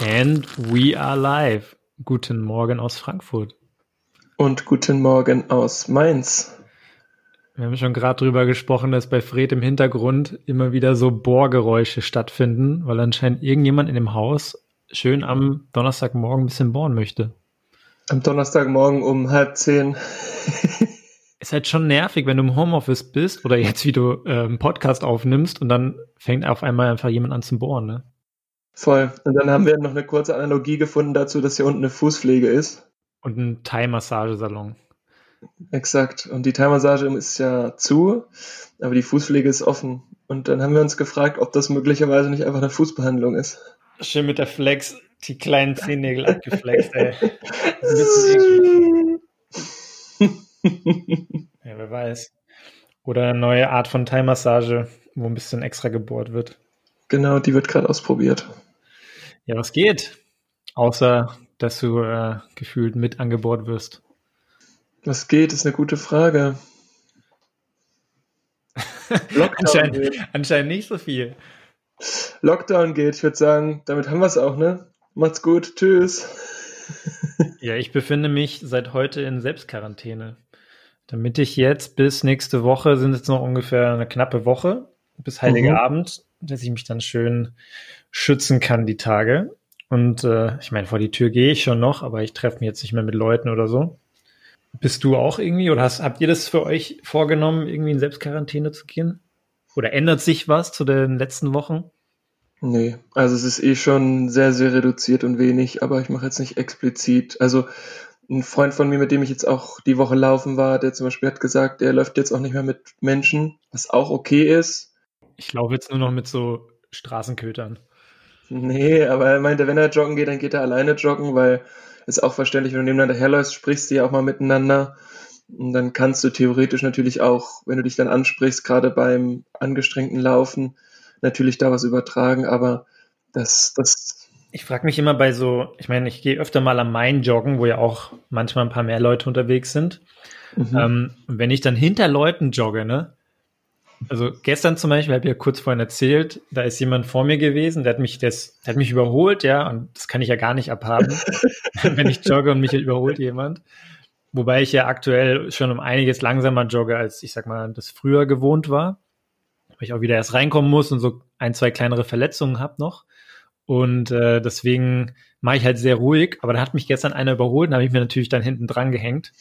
And we are live. Guten Morgen aus Frankfurt. Und guten Morgen aus Mainz. Wir haben schon gerade drüber gesprochen, dass bei Fred im Hintergrund immer wieder so Bohrgeräusche stattfinden, weil anscheinend irgendjemand in dem Haus schön am Donnerstagmorgen ein bisschen bohren möchte. Am Donnerstagmorgen um halb zehn. Ist halt schon nervig, wenn du im Homeoffice bist oder jetzt wie du äh, einen Podcast aufnimmst und dann fängt auf einmal einfach jemand an zu bohren, ne? Voll. Und dann haben wir noch eine kurze Analogie gefunden dazu, dass hier unten eine Fußpflege ist. Und ein Thai-Massagesalon. Exakt. Und die Thai-Massage ist ja zu, aber die Fußpflege ist offen. Und dann haben wir uns gefragt, ob das möglicherweise nicht einfach eine Fußbehandlung ist. Schön mit der Flex, die kleinen Zehennägel abgeflext, ey. ja, wer weiß. Oder eine neue Art von Thai-Massage, wo ein bisschen extra gebohrt wird. Genau, die wird gerade ausprobiert. Ja, was geht? Außer, dass du äh, gefühlt mit angebohrt wirst. Was geht, ist eine gute Frage. anscheinend, geht. anscheinend nicht so viel. Lockdown geht, ich würde sagen, damit haben wir es auch, ne? Macht's gut, tschüss. ja, ich befinde mich seit heute in Selbstquarantäne. Damit ich jetzt bis nächste Woche, sind es noch ungefähr eine knappe Woche, bis Heilige mhm. Abend, dass ich mich dann schön schützen kann die Tage. Und äh, ich meine, vor die Tür gehe ich schon noch, aber ich treffe mich jetzt nicht mehr mit Leuten oder so. Bist du auch irgendwie oder hast, habt ihr das für euch vorgenommen, irgendwie in Selbstquarantäne zu gehen? Oder ändert sich was zu den letzten Wochen? Nee, also es ist eh schon sehr, sehr reduziert und wenig, aber ich mache jetzt nicht explizit. Also ein Freund von mir, mit dem ich jetzt auch die Woche laufen war, der zum Beispiel hat gesagt, er läuft jetzt auch nicht mehr mit Menschen, was auch okay ist. Ich laufe jetzt nur noch mit so Straßenkötern. Nee, aber er meinte, wenn er joggen geht, dann geht er alleine joggen, weil ist auch verständlich, wenn du nebeneinander herläufst, sprichst du ja auch mal miteinander. Und dann kannst du theoretisch natürlich auch, wenn du dich dann ansprichst, gerade beim angestrengten Laufen, natürlich da was übertragen, aber das, das. Ich frage mich immer bei so, ich meine, ich gehe öfter mal am Main joggen, wo ja auch manchmal ein paar mehr Leute unterwegs sind. Mhm. Ähm, wenn ich dann hinter Leuten jogge, ne, also gestern zum Beispiel, habe ich ja kurz vorhin erzählt, da ist jemand vor mir gewesen, der hat mich das, der hat mich überholt, ja, und das kann ich ja gar nicht abhaben, wenn ich jogge und mich überholt jemand. Wobei ich ja aktuell schon um einiges langsamer jogge, als ich sag mal, das früher gewohnt war. Weil ich auch wieder erst reinkommen muss und so ein, zwei kleinere Verletzungen habe noch. Und äh, deswegen mache ich halt sehr ruhig, aber da hat mich gestern einer überholt und habe ich mir natürlich dann hinten dran gehängt.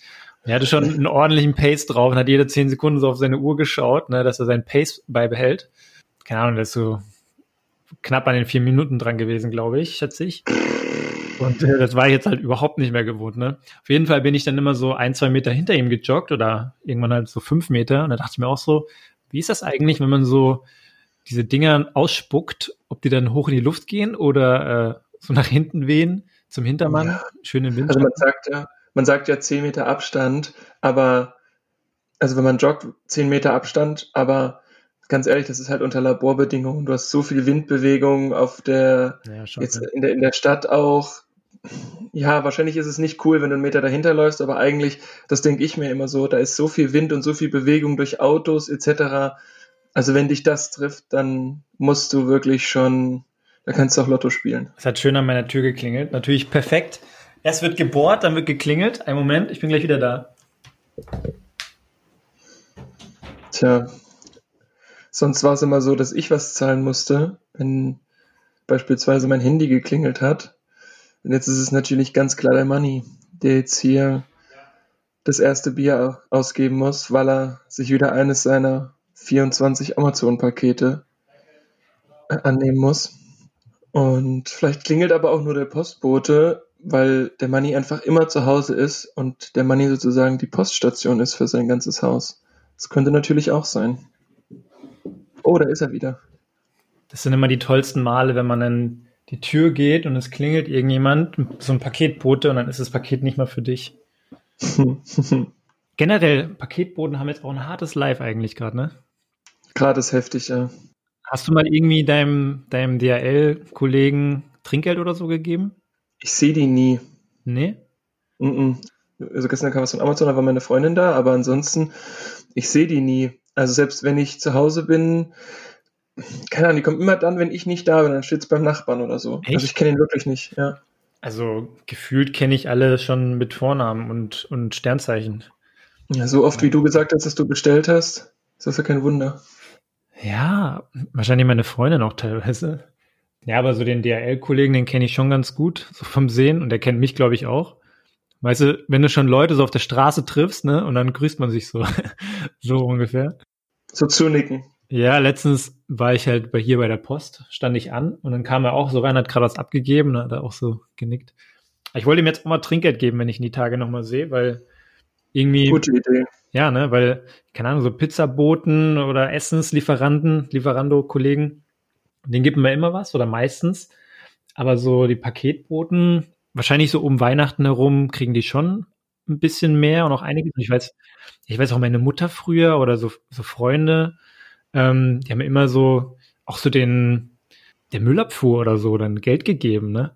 Er hatte schon einen ordentlichen Pace drauf und hat jede zehn Sekunden so auf seine Uhr geschaut, ne, dass er seinen Pace beibehält. Keine Ahnung, der ist so knapp an den vier Minuten dran gewesen, glaube ich, schätze ich. Und äh, das war ich jetzt halt überhaupt nicht mehr gewohnt, ne? Auf jeden Fall bin ich dann immer so ein, zwei Meter hinter ihm gejoggt oder irgendwann halt so fünf Meter. Und da dachte ich mir auch so, wie ist das eigentlich, wenn man so diese Dinger ausspuckt, ob die dann hoch in die Luft gehen oder äh, so nach hinten wehen zum Hintermann, ja. schön im Wind. Also man sagt ja, man sagt ja 10 Meter Abstand, aber, also wenn man joggt, 10 Meter Abstand, aber ganz ehrlich, das ist halt unter Laborbedingungen. Du hast so viel Windbewegung auf der, ja, jetzt in der, in der Stadt auch. Ja, wahrscheinlich ist es nicht cool, wenn du einen Meter dahinter läufst, aber eigentlich, das denke ich mir immer so, da ist so viel Wind und so viel Bewegung durch Autos etc. Also wenn dich das trifft, dann musst du wirklich schon, da kannst du auch Lotto spielen. Es hat schön an meiner Tür geklingelt. Natürlich perfekt Erst wird gebohrt, dann wird geklingelt. Ein Moment, ich bin gleich wieder da. Tja, sonst war es immer so, dass ich was zahlen musste, wenn beispielsweise mein Handy geklingelt hat. Und jetzt ist es natürlich ganz klar der Money, der jetzt hier das erste Bier ausgeben muss, weil er sich wieder eines seiner 24 Amazon-Pakete annehmen muss. Und vielleicht klingelt aber auch nur der Postbote weil der Money einfach immer zu Hause ist und der Money sozusagen die Poststation ist für sein ganzes Haus. Das könnte natürlich auch sein. Oh, da ist er wieder. Das sind immer die tollsten Male, wenn man an die Tür geht und es klingelt irgendjemand, so ein Paketbote und dann ist das Paket nicht mehr für dich. Generell, Paketboten haben jetzt auch ein hartes Live eigentlich gerade, ne? Gerade ist heftig, ja. Hast du mal irgendwie deinem, deinem DHL-Kollegen Trinkgeld oder so gegeben? Ich sehe die nie. Nee? Mm -mm. Also gestern kam was von Amazon, da war meine Freundin da, aber ansonsten, ich sehe die nie. Also selbst wenn ich zu Hause bin, keine Ahnung, die kommen immer dann, wenn ich nicht da bin, dann steht es beim Nachbarn oder so. Echt? Also ich kenne ihn wirklich nicht, ja. Also gefühlt kenne ich alle schon mit Vornamen und, und Sternzeichen. Ja, so oft wie du gesagt hast, dass du bestellt hast, ist das ja kein Wunder. Ja, wahrscheinlich meine Freundin auch teilweise. Ja, aber so den DRL-Kollegen, den kenne ich schon ganz gut, so vom Sehen und der kennt mich, glaube ich, auch. Weißt du, wenn du schon Leute so auf der Straße triffst, ne, und dann grüßt man sich so, so ungefähr. So zunicken. Ja, letztens war ich halt bei hier bei der Post, stand ich an und dann kam er auch so rein, hat gerade was abgegeben, hat er auch so genickt. Ich wollte ihm jetzt auch mal Trinkgeld geben, wenn ich ihn die Tage nochmal sehe, weil irgendwie. Gute Idee. Ja, ne, weil, keine Ahnung, so Pizzaboten oder Essenslieferanten, Lieferando-Kollegen, denen gibt man immer was oder meistens. Aber so die Paketboten, wahrscheinlich so um Weihnachten herum, kriegen die schon ein bisschen mehr und auch einiges. Ich weiß, ich weiß auch meine Mutter früher oder so, so Freunde, ähm, die haben immer so, auch so den, der Müllabfuhr oder so dann Geld gegeben, ne?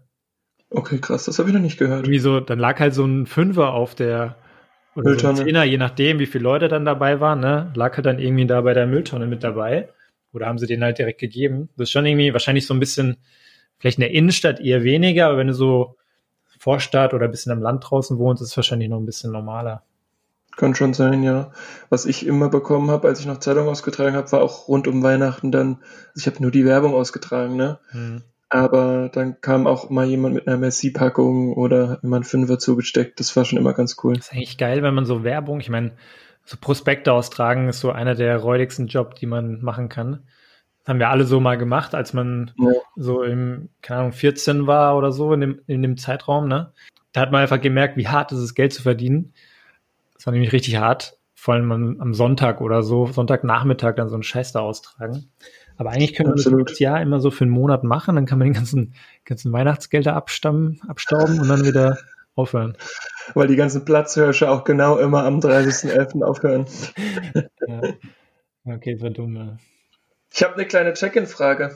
Okay, krass, das habe ich noch nicht gehört. Irgendwie so, dann lag halt so ein Fünfer auf der, oder so ein Zehner, je nachdem, wie viele Leute dann dabei waren, ne? Lag halt dann irgendwie da bei der Mülltonne mit dabei. Oder haben sie den halt direkt gegeben. Das ist schon irgendwie wahrscheinlich so ein bisschen, vielleicht in der Innenstadt eher weniger, aber wenn du so Vorstadt oder ein bisschen am Land draußen wohnst, ist es wahrscheinlich noch ein bisschen normaler. Kann schon sein, ja. Was ich immer bekommen habe, als ich noch Zeitung ausgetragen habe, war auch rund um Weihnachten dann, also ich habe nur die Werbung ausgetragen, ne? Hm. Aber dann kam auch mal jemand mit einer Messi-Packung oder immer ein Fünfer zugesteckt. Das war schon immer ganz cool. Das ist eigentlich geil, wenn man so Werbung, ich meine, so Prospekte austragen ist so einer der räudigsten Jobs, die man machen kann. Das haben wir alle so mal gemacht, als man ja. so im, keine Ahnung, 14 war oder so in dem, in dem Zeitraum, ne? Da hat man einfach gemerkt, wie hart ist es, Geld zu verdienen. Das war nämlich richtig hart. Vor allem am Sonntag oder so, Sonntagnachmittag dann so einen Scheiß da austragen. Aber eigentlich können wir das, das Jahr immer so für einen Monat machen, dann kann man den ganzen, ganzen Weihnachtsgelder abstammen, abstauben und dann wieder aufhören. Weil die ganzen Platzhirsche auch genau immer am 30.11. aufhören. ja. Okay, war dumm. Ja. Ich habe eine kleine Check-in-Frage.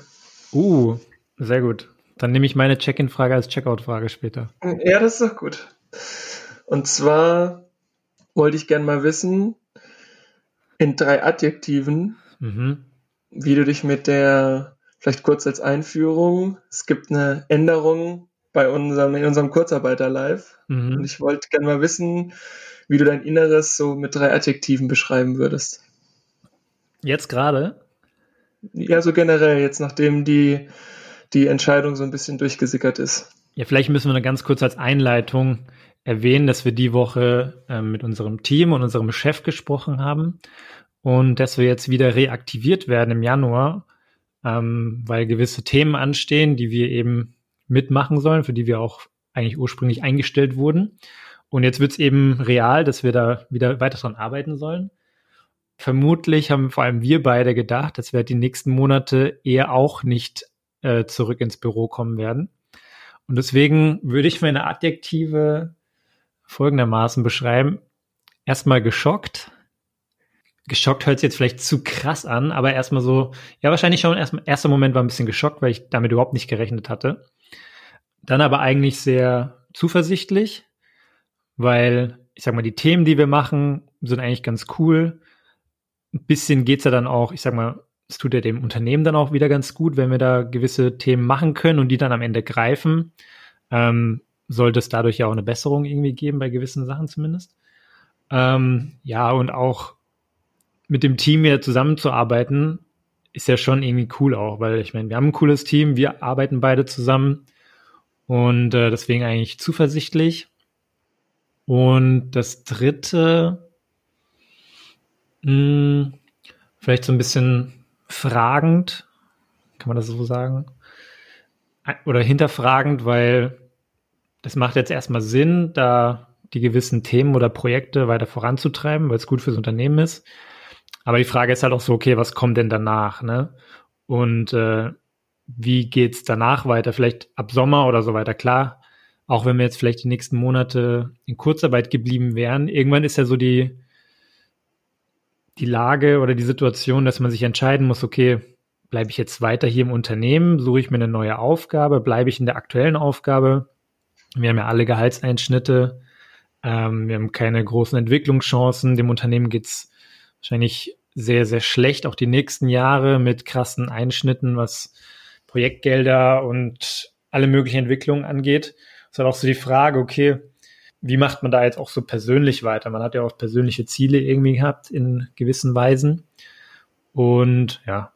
Uh, sehr gut. Dann nehme ich meine Check-in-Frage als Checkout-Frage später. Ja, das ist doch gut. Und zwar wollte ich gerne mal wissen, in drei Adjektiven, mhm. wie du dich mit der, vielleicht kurz als Einführung, es gibt eine Änderung bei unserem, in unserem Kurzarbeiter live. Mhm. Und ich wollte gerne mal wissen, wie du dein Inneres so mit drei Adjektiven beschreiben würdest. Jetzt gerade? Ja, so generell, jetzt nachdem die, die Entscheidung so ein bisschen durchgesickert ist. Ja, vielleicht müssen wir eine ganz kurz als Einleitung erwähnen, dass wir die Woche äh, mit unserem Team und unserem Chef gesprochen haben und dass wir jetzt wieder reaktiviert werden im Januar, ähm, weil gewisse Themen anstehen, die wir eben mitmachen sollen, für die wir auch eigentlich ursprünglich eingestellt wurden. Und jetzt wird es eben real, dass wir da wieder weiter dran arbeiten sollen. Vermutlich haben vor allem wir beide gedacht, dass wir die nächsten Monate eher auch nicht äh, zurück ins Büro kommen werden. Und deswegen würde ich meine Adjektive folgendermaßen beschreiben. Erstmal geschockt. Geschockt hört sich jetzt vielleicht zu krass an, aber erstmal so, ja, wahrscheinlich schon erstmal, erster Moment war ein bisschen geschockt, weil ich damit überhaupt nicht gerechnet hatte. Dann aber eigentlich sehr zuversichtlich, weil ich sag mal, die Themen, die wir machen, sind eigentlich ganz cool. Ein bisschen geht's ja dann auch, ich sag mal, es tut ja dem Unternehmen dann auch wieder ganz gut, wenn wir da gewisse Themen machen können und die dann am Ende greifen. Ähm, sollte es dadurch ja auch eine Besserung irgendwie geben, bei gewissen Sachen zumindest. Ähm, ja, und auch mit dem Team wieder zusammenzuarbeiten, ist ja schon irgendwie cool auch, weil ich meine, wir haben ein cooles Team, wir arbeiten beide zusammen und äh, deswegen eigentlich zuversichtlich. Und das dritte, mh, hm, vielleicht so ein bisschen fragend, kann man das so sagen? Oder hinterfragend, weil das macht jetzt erstmal Sinn, da die gewissen Themen oder Projekte weiter voranzutreiben, weil es gut fürs Unternehmen ist. Aber die Frage ist halt auch so, okay, was kommt denn danach, ne? Und äh, wie geht's danach weiter? Vielleicht ab Sommer oder so weiter. Klar, auch wenn wir jetzt vielleicht die nächsten Monate in Kurzarbeit geblieben wären, irgendwann ist ja so die, die Lage oder die Situation, dass man sich entscheiden muss, okay, bleibe ich jetzt weiter hier im Unternehmen, suche ich mir eine neue Aufgabe, bleibe ich in der aktuellen Aufgabe wir haben ja alle Gehaltseinschnitte. Ähm, wir haben keine großen Entwicklungschancen. Dem Unternehmen geht's wahrscheinlich sehr, sehr schlecht, auch die nächsten Jahre mit krassen Einschnitten, was Projektgelder und alle möglichen Entwicklungen angeht. Es ist halt auch so die Frage, okay, wie macht man da jetzt auch so persönlich weiter? Man hat ja auch persönliche Ziele irgendwie gehabt in gewissen Weisen. Und ja,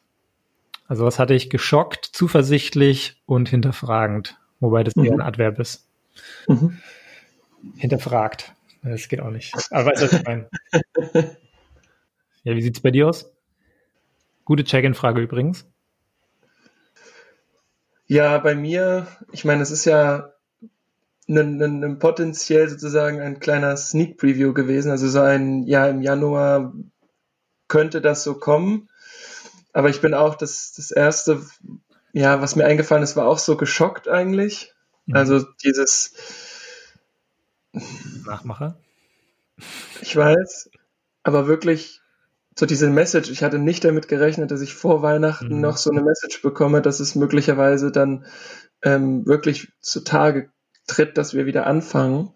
also was hatte ich geschockt, zuversichtlich und hinterfragend, wobei das mhm. eher ein Adverb ist. Mhm. Hinterfragt. Das geht auch nicht. Aber weißt du, was ich meine? ja, wie sieht's bei dir aus? Gute Check-in-Frage übrigens. Ja, bei mir, ich meine, es ist ja ein, ein, ein potenziell sozusagen ein kleiner Sneak Preview gewesen. Also so ein, ja, im Januar könnte das so kommen. Aber ich bin auch das, das erste, ja, was mir eingefallen ist, war auch so geschockt eigentlich. Mhm. Also dieses Nachmacher. Ich weiß, aber wirklich so diese Message, ich hatte nicht damit gerechnet, dass ich vor Weihnachten mhm. noch so eine Message bekomme, dass es möglicherweise dann ähm, wirklich zutage tritt, dass wir wieder anfangen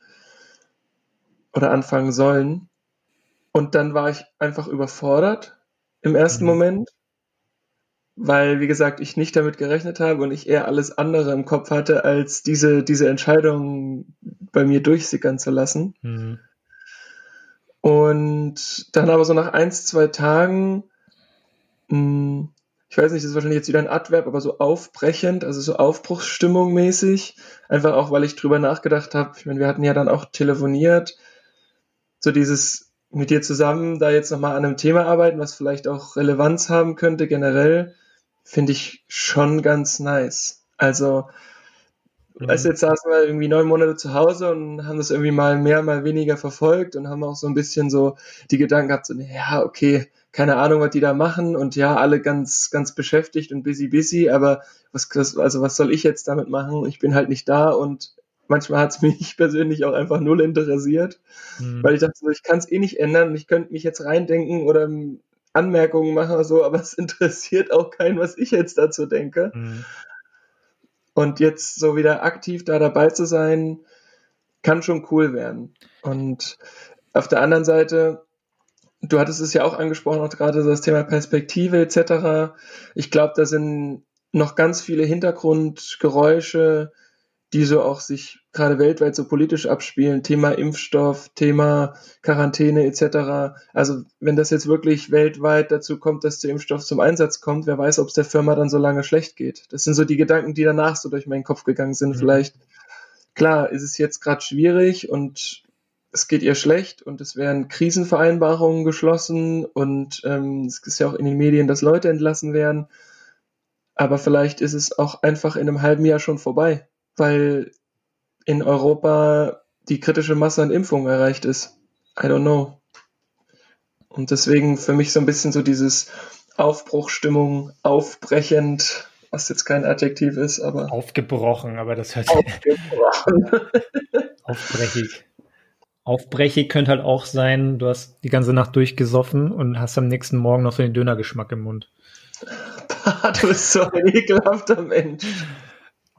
oder anfangen sollen. Und dann war ich einfach überfordert im ersten mhm. Moment, weil, wie gesagt, ich nicht damit gerechnet habe und ich eher alles andere im Kopf hatte, als diese, diese Entscheidung bei mir durchsickern zu lassen. Mhm. Und dann aber so nach eins, zwei Tagen, mh, hm, ich weiß nicht, das ist wahrscheinlich jetzt wieder ein Adverb, aber so aufbrechend, also so Aufbruchsstimmung mäßig. Einfach auch, weil ich drüber nachgedacht habe. Ich meine, wir hatten ja dann auch telefoniert. So dieses mit dir zusammen da jetzt nochmal an einem Thema arbeiten, was vielleicht auch Relevanz haben könnte generell, finde ich schon ganz nice. Also, mhm. weißt du, jetzt saßen wir irgendwie neun Monate zu Hause und haben das irgendwie mal mehr, mal weniger verfolgt und haben auch so ein bisschen so die Gedanken gehabt, so, ja, okay, keine Ahnung, was die da machen und ja, alle ganz, ganz beschäftigt und busy, busy, aber was, also was soll ich jetzt damit machen? Ich bin halt nicht da und manchmal hat es mich persönlich auch einfach null interessiert, mhm. weil ich dachte, so, ich kann es eh nicht ändern und ich könnte mich jetzt reindenken oder Anmerkungen machen oder so, aber es interessiert auch keinen, was ich jetzt dazu denke. Mhm. Und jetzt so wieder aktiv da dabei zu sein, kann schon cool werden. Und auf der anderen Seite, du hattest es ja auch angesprochen, auch gerade das Thema Perspektive etc. Ich glaube, da sind noch ganz viele Hintergrundgeräusche, die so auch sich gerade weltweit so politisch abspielen. Thema Impfstoff, Thema Quarantäne etc. Also wenn das jetzt wirklich weltweit dazu kommt, dass der Impfstoff zum Einsatz kommt, wer weiß, ob es der Firma dann so lange schlecht geht. Das sind so die Gedanken, die danach so durch meinen Kopf gegangen sind. Mhm. Vielleicht, klar, ist es jetzt gerade schwierig und es geht ihr schlecht und es werden Krisenvereinbarungen geschlossen und ähm, es ist ja auch in den Medien, dass Leute entlassen werden. Aber vielleicht ist es auch einfach in einem halben Jahr schon vorbei weil in Europa die kritische Masse an Impfungen erreicht ist. I don't know. Und deswegen für mich so ein bisschen so dieses Aufbruchstimmung, aufbrechend, was jetzt kein Adjektiv ist, aber. Aufgebrochen, aber das hört sich. Aufgebrochen. Aufbrechig. Aufbrechig könnte halt auch sein, du hast die ganze Nacht durchgesoffen und hast am nächsten Morgen noch so den Dönergeschmack im Mund. du bist so ein ekelhafter Mensch.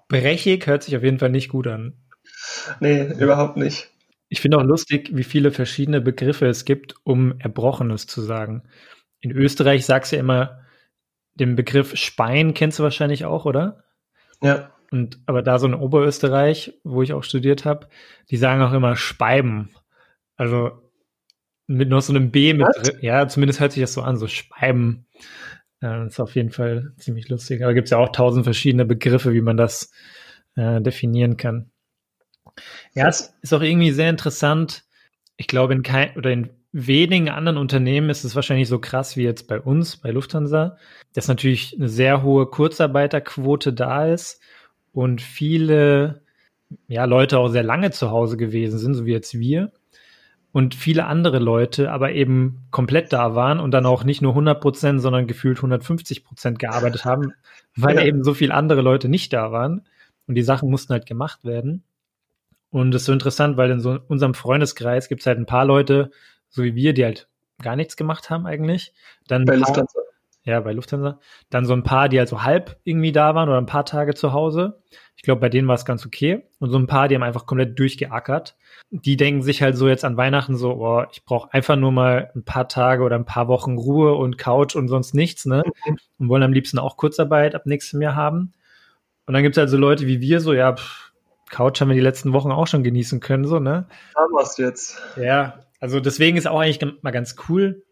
Brechig hört sich auf jeden Fall nicht gut an. Nee, überhaupt nicht. Ich finde auch lustig, wie viele verschiedene Begriffe es gibt, um Erbrochenes zu sagen. In Österreich sagst du ja immer den Begriff Spein, kennst du wahrscheinlich auch, oder? Ja. Und aber da so in Oberösterreich, wo ich auch studiert habe, die sagen auch immer Speiben. Also mit noch so einem B mit drin. Ja, zumindest hört sich das so an, so Speiben. Ja, ist auf jeden Fall ziemlich lustig. Aber gibt es ja auch tausend verschiedene Begriffe, wie man das äh, definieren kann. Ja, es ist auch irgendwie sehr interessant. Ich glaube, in kein oder in wenigen anderen Unternehmen ist es wahrscheinlich so krass wie jetzt bei uns, bei Lufthansa, dass natürlich eine sehr hohe Kurzarbeiterquote da ist und viele ja, Leute auch sehr lange zu Hause gewesen sind, so wie jetzt wir und viele andere Leute aber eben komplett da waren und dann auch nicht nur 100 Prozent, sondern gefühlt 150 Prozent gearbeitet haben, weil ja. eben so viele andere Leute nicht da waren und die Sachen mussten halt gemacht werden. Und das ist so interessant, weil in so unserem Freundeskreis gibt es halt ein paar Leute, so wie wir, die halt gar nichts gemacht haben eigentlich. Dann Bei Lufthansa. Ja, bei Lufthansa. Dann so ein paar, die halt so halb irgendwie da waren oder ein paar Tage zu Hause. Ich glaube, bei denen war es ganz okay. Und so ein paar, die haben einfach komplett durchgeackert. Die denken sich halt so jetzt an Weihnachten so, oh, ich brauche einfach nur mal ein paar Tage oder ein paar Wochen Ruhe und Couch und sonst nichts, ne? Mhm. Und wollen am liebsten auch Kurzarbeit ab nächstem Jahr haben. Und dann gibt's halt so Leute wie wir, so, ja, pff, Couch haben wir die letzten Wochen auch schon genießen können, so, ne? Haben wir's jetzt. Ja, also deswegen ist auch eigentlich mal ganz cool,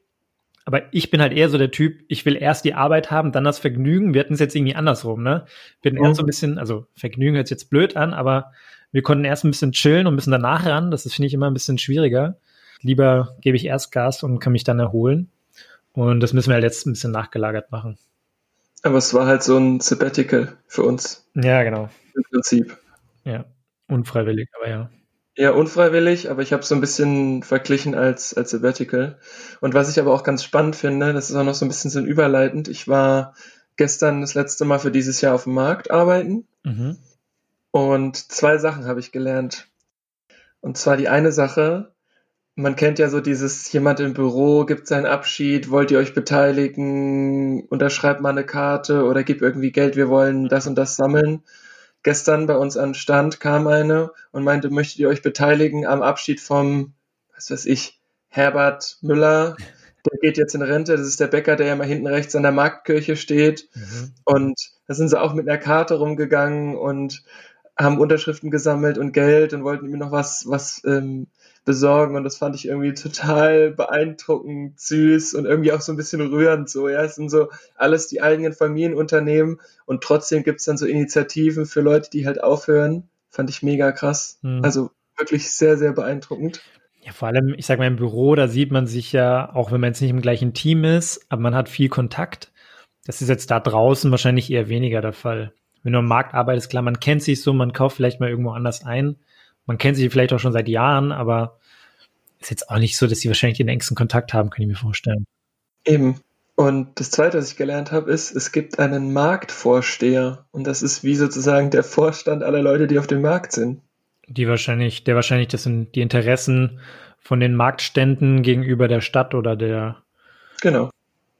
aber ich bin halt eher so der Typ, ich will erst die Arbeit haben, dann das Vergnügen. Wir hatten es jetzt irgendwie andersrum, ne? Wir hatten mhm. erst so ein bisschen, also Vergnügen hört sich jetzt blöd an, aber wir konnten erst ein bisschen chillen und ein bisschen danach ran. Das finde ich, immer ein bisschen schwieriger. Lieber gebe ich erst Gas und kann mich dann erholen. Und das müssen wir halt jetzt ein bisschen nachgelagert machen. Aber es war halt so ein Sabbatical für uns. Ja, genau. Im Prinzip. Ja, unfreiwillig, aber ja. Ja, unfreiwillig, aber ich habe so ein bisschen verglichen als, als Sabbatical. Und was ich aber auch ganz spannend finde, das ist auch noch so ein bisschen so ein überleitend. Ich war gestern das letzte Mal für dieses Jahr auf dem Markt arbeiten. Mhm. Und zwei Sachen habe ich gelernt. Und zwar die eine Sache, man kennt ja so dieses, jemand im Büro gibt seinen Abschied, wollt ihr euch beteiligen, unterschreibt mal eine Karte oder gib irgendwie Geld, wir wollen das und das sammeln gestern bei uns an Stand kam eine und meinte, möchtet ihr euch beteiligen am Abschied vom, was weiß ich, Herbert Müller, der geht jetzt in Rente, das ist der Bäcker, der ja mal hinten rechts an der Marktkirche steht. Mhm. Und da sind sie auch mit einer Karte rumgegangen und haben Unterschriften gesammelt und Geld und wollten ihm noch was, was ähm, besorgen und das fand ich irgendwie total beeindruckend, süß und irgendwie auch so ein bisschen rührend so. Ja, es sind so alles die eigenen Familienunternehmen und trotzdem gibt's dann so Initiativen für Leute, die halt aufhören. Fand ich mega krass. Mhm. Also wirklich sehr, sehr beeindruckend. Ja, vor allem, ich sag mal, im Büro, da sieht man sich ja, auch wenn man jetzt nicht im gleichen Team ist, aber man hat viel Kontakt. Das ist jetzt da draußen wahrscheinlich eher weniger der Fall. Wenn du am Markt arbeitest, klar, man kennt sich so, man kauft vielleicht mal irgendwo anders ein man kennt sich vielleicht auch schon seit Jahren, aber ist jetzt auch nicht so, dass sie wahrscheinlich den engsten Kontakt haben, kann ich mir vorstellen. Eben. Und das Zweite, was ich gelernt habe, ist, es gibt einen Marktvorsteher. Und das ist wie sozusagen der Vorstand aller Leute, die auf dem Markt sind. Die wahrscheinlich, der wahrscheinlich, das sind die Interessen von den Marktständen gegenüber der Stadt oder der. Genau.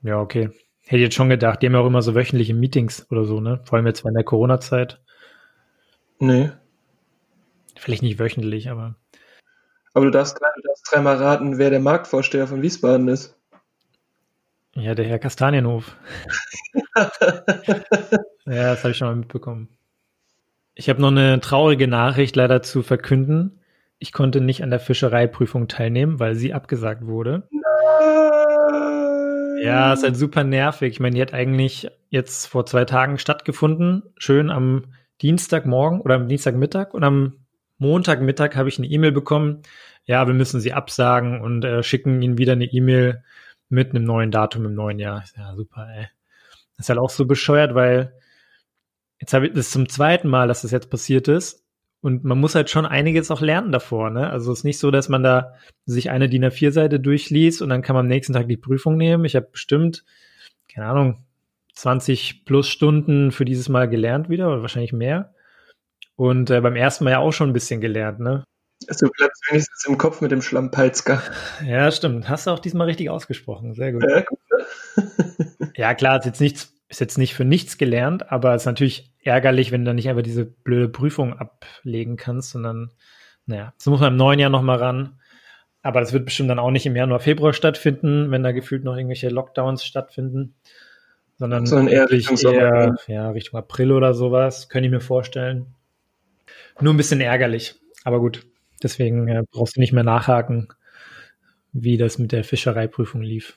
Ja, okay. Hätte ich jetzt schon gedacht, die haben ja auch immer so wöchentliche Meetings oder so, ne? Vor allem jetzt in der Corona-Zeit. Nee, Vielleicht nicht wöchentlich, aber. Aber du darfst, du darfst dreimal raten, wer der Marktvorsteher von Wiesbaden ist. Ja, der Herr Kastanienhof. ja, das habe ich schon mal mitbekommen. Ich habe noch eine traurige Nachricht leider zu verkünden. Ich konnte nicht an der Fischereiprüfung teilnehmen, weil sie abgesagt wurde. Nein. Ja, ist halt super nervig. Ich meine, die hat eigentlich jetzt vor zwei Tagen stattgefunden. Schön am Dienstagmorgen oder am Dienstagmittag und am Montagmittag habe ich eine E-Mail bekommen, ja, wir müssen sie absagen und äh, schicken ihnen wieder eine E-Mail mit einem neuen Datum im neuen Jahr. Ja, super, ey. Das ist halt auch so bescheuert, weil jetzt habe ich das zum zweiten Mal, dass das jetzt passiert ist. Und man muss halt schon einiges auch lernen davor, ne? Also es ist nicht so, dass man da sich eine DIN A4-Seite durchliest und dann kann man am nächsten Tag die Prüfung nehmen. Ich habe bestimmt, keine Ahnung, 20 plus Stunden für dieses Mal gelernt wieder oder wahrscheinlich mehr. Und äh, beim ersten Mal ja auch schon ein bisschen gelernt, ne? Also du bleibst wenigstens im Kopf mit dem Schlammpalzka. Ja, stimmt. Hast du auch diesmal richtig ausgesprochen. Sehr gut. Ja, gut, ne? ja klar, ist jetzt, nichts, ist jetzt nicht für nichts gelernt, aber es ist natürlich ärgerlich, wenn du dann nicht einfach diese blöde Prüfung ablegen kannst, sondern, naja, so muss man im neuen Jahr nochmal ran. Aber das wird bestimmt dann auch nicht im Januar, Februar stattfinden, wenn da gefühlt noch irgendwelche Lockdowns stattfinden, sondern, sondern eher Richtung, eher, ja, Richtung April oder sowas, könnte ich mir vorstellen. Nur ein bisschen ärgerlich. Aber gut, deswegen äh, brauchst du nicht mehr nachhaken, wie das mit der Fischereiprüfung lief.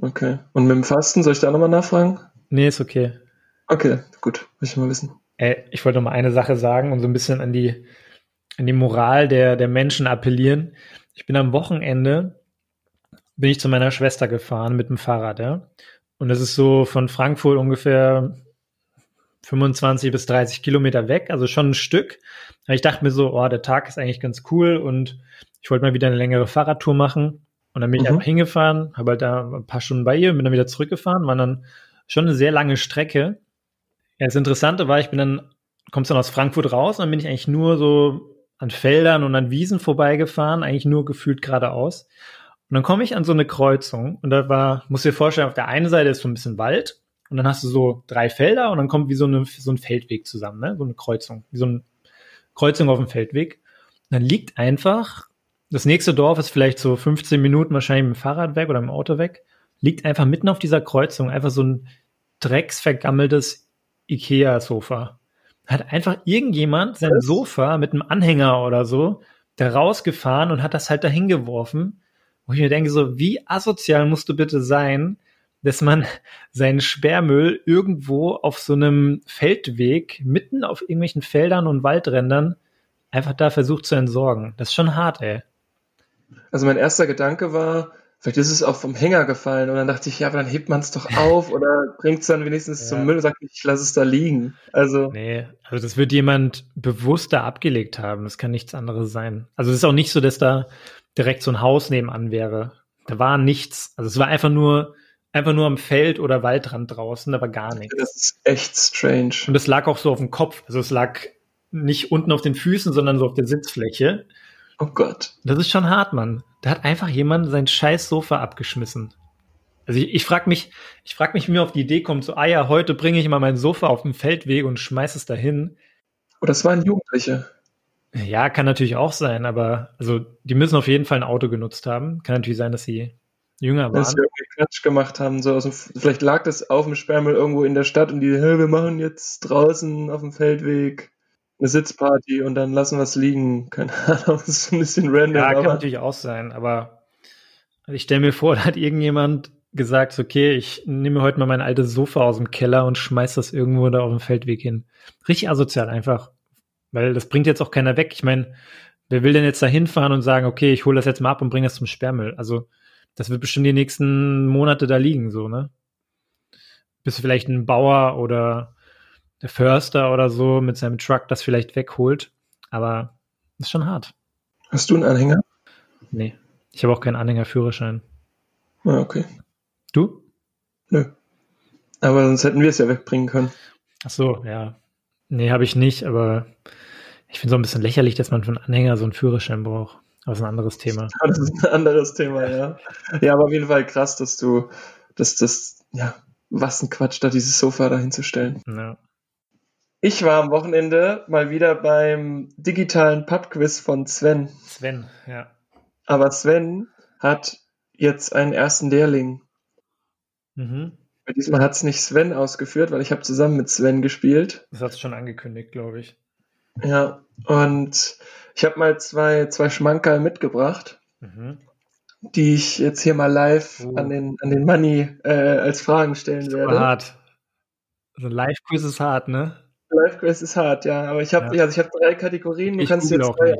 Okay. Und mit dem Fasten, soll ich da nochmal nachfragen? Nee, ist okay. Okay, gut. Muss ich mal wissen. Äh, ich wollte noch mal eine Sache sagen und so ein bisschen an die, an die Moral der, der Menschen appellieren. Ich bin am Wochenende, bin ich zu meiner Schwester gefahren mit dem Fahrrad, ja. Und das ist so von Frankfurt ungefähr 25 bis 30 Kilometer weg, also schon ein Stück. Ich dachte mir so, oh, der Tag ist eigentlich ganz cool und ich wollte mal wieder eine längere Fahrradtour machen. Und dann bin ich mhm. einfach hingefahren, habe halt da ein paar Stunden bei ihr, bin dann wieder zurückgefahren, war dann schon eine sehr lange Strecke. Ja, das Interessante war, ich bin dann, kommst dann aus Frankfurt raus und dann bin ich eigentlich nur so an Feldern und an Wiesen vorbeigefahren, eigentlich nur gefühlt geradeaus. Und dann komme ich an so eine Kreuzung und da war, muss dir vorstellen, auf der einen Seite ist so ein bisschen Wald und dann hast du so drei Felder und dann kommt wie so, eine, so ein Feldweg zusammen, ne? so eine Kreuzung, wie so eine Kreuzung auf dem Feldweg. Und dann liegt einfach, das nächste Dorf ist vielleicht so 15 Minuten wahrscheinlich mit dem Fahrrad weg oder mit dem Auto weg, liegt einfach mitten auf dieser Kreuzung einfach so ein drecksvergammeltes Ikea-Sofa. Hat einfach irgendjemand sein Sofa mit einem Anhänger oder so da rausgefahren und hat das halt dahin geworfen wo ich mir denke, so, wie asozial musst du bitte sein, dass man seinen Sperrmüll irgendwo auf so einem Feldweg, mitten auf irgendwelchen Feldern und Waldrändern, einfach da versucht zu entsorgen. Das ist schon hart, ey. Also mein erster Gedanke war, vielleicht ist es auch vom Hänger gefallen und dann dachte ich, ja, aber dann hebt man es doch auf oder bringt es dann wenigstens ja. zum Müll und sagt, ich lasse es da liegen. Also. Nee, also das wird jemand bewusst da abgelegt haben. Das kann nichts anderes sein. Also es ist auch nicht so, dass da direkt so ein Haus nebenan wäre. Da war nichts. Also es war einfach nur, einfach nur am Feld oder Waldrand draußen, da war gar nichts. Das ist echt strange. Und es lag auch so auf dem Kopf. Also es lag nicht unten auf den Füßen, sondern so auf der Sitzfläche. Oh Gott. Das ist schon hart, Mann. Da hat einfach jemand sein scheiß Sofa abgeschmissen. Also ich, ich frage mich, ich frage mich, wie mir auf die Idee kommt, so, ah ja, heute bringe ich mal mein Sofa auf den Feldweg und schmeiß es dahin. Oh, das waren Jugendliche. Ja, kann natürlich auch sein, aber also die müssen auf jeden Fall ein Auto genutzt haben. Kann natürlich sein, dass sie jünger waren. Dass sie irgendwie Quatsch gemacht haben. So dem, vielleicht lag das auf dem Sperrmüll irgendwo in der Stadt und die, hey, wir machen jetzt draußen auf dem Feldweg eine Sitzparty und dann lassen wir es liegen. Keine Ahnung, das ist ein bisschen random. Ja, kann natürlich auch sein, aber ich stelle mir vor, da hat irgendjemand gesagt, okay, ich nehme heute mal mein altes Sofa aus dem Keller und schmeiß das irgendwo da auf dem Feldweg hin. Richtig asozial einfach. Weil das bringt jetzt auch keiner weg. Ich meine, wer will denn jetzt da hinfahren und sagen, okay, ich hole das jetzt mal ab und bringe das zum Sperrmüll? Also, das wird bestimmt die nächsten Monate da liegen, so, ne? Bis vielleicht ein Bauer oder der Förster oder so mit seinem Truck das vielleicht wegholt. Aber ist schon hart. Hast du einen Anhänger? Nee. Ich habe auch keinen Anhängerführerschein. Ah, okay. Du? Nö. Aber sonst hätten wir es ja wegbringen können. Ach so, ja. Nee, habe ich nicht, aber ich finde so ein bisschen lächerlich, dass man von Anhänger so einen Führerschein braucht. Aber das ist ein anderes Thema. Das ist ein anderes Thema, ja. Ja, aber auf jeden Fall krass, dass du, dass das, ja, was ein Quatsch, da dieses Sofa da hinzustellen. Ja. Ich war am Wochenende mal wieder beim digitalen Pubquiz von Sven. Sven, ja. Aber Sven hat jetzt einen ersten Lehrling. Mhm. Diesmal hat es nicht Sven ausgeführt, weil ich habe zusammen mit Sven gespielt. Das hat es schon angekündigt, glaube ich. Ja, und ich habe mal zwei, zwei Schmankerl mitgebracht, mhm. die ich jetzt hier mal live oh. an, den, an den Money äh, als Fragen stellen werde. Hart. Also Live-Quiz ist hart, ne? Live-Quiz ist hart, ja. Aber ich habe ja. also hab drei Kategorien. Du ich kannst jetzt zwei.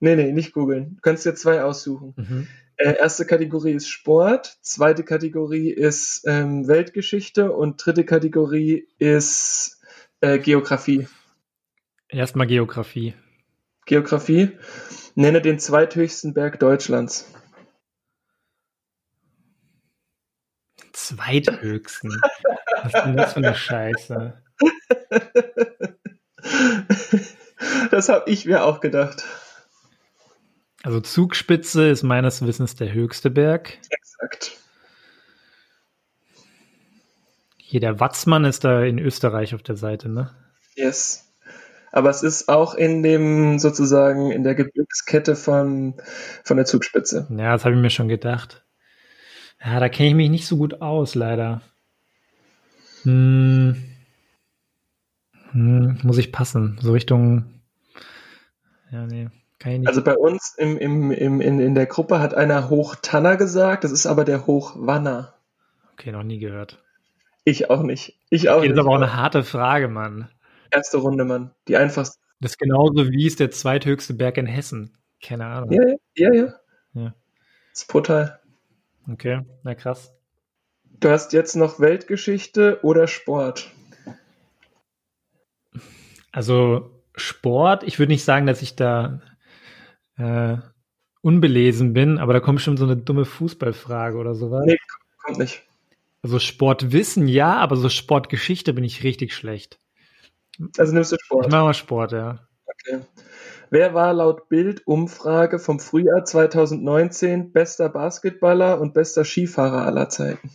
Nee, nee, nicht googeln. Du kannst dir zwei aussuchen. Mhm. Äh, erste Kategorie ist Sport, zweite Kategorie ist ähm, Weltgeschichte und dritte Kategorie ist äh, Geografie. Erstmal Geografie. Geografie. Nenne den zweithöchsten Berg Deutschlands. Zweithöchsten? Was ist denn das für eine Scheiße? Das habe ich mir auch gedacht. Also Zugspitze ist meines Wissens der höchste Berg. Exakt. Hier der Watzmann ist da in Österreich auf der Seite, ne? Yes. Aber es ist auch in dem sozusagen in der Gebirgskette von, von der Zugspitze. Ja, das habe ich mir schon gedacht. Ja, da kenne ich mich nicht so gut aus, leider. Hm. Hm, muss ich passen. So Richtung. Ja, nee. Also bei uns im, im, im, in, in der Gruppe hat einer Hochtanner gesagt, das ist aber der Hochwanner. Okay, noch nie gehört. Ich auch nicht. Ich auch okay, nicht. Das ist aber auch eine harte Frage, Mann. Erste Runde, Mann. Die einfachste. Das ist genauso wie es der zweithöchste Berg in Hessen. Keine Ahnung. Ja, ja, ja. ja. Das ist brutal. Okay, na krass. Du hast jetzt noch Weltgeschichte oder Sport? Also Sport, ich würde nicht sagen, dass ich da äh, unbelesen bin, aber da kommt schon so eine dumme Fußballfrage oder sowas. Nee, kommt nicht. Also Sportwissen ja, aber so Sportgeschichte bin ich richtig schlecht. Also nimmst du Sport? Ich mache mal Sport, ja. Okay. Wer war laut Bild-Umfrage vom Frühjahr 2019 bester Basketballer und bester Skifahrer aller Zeiten?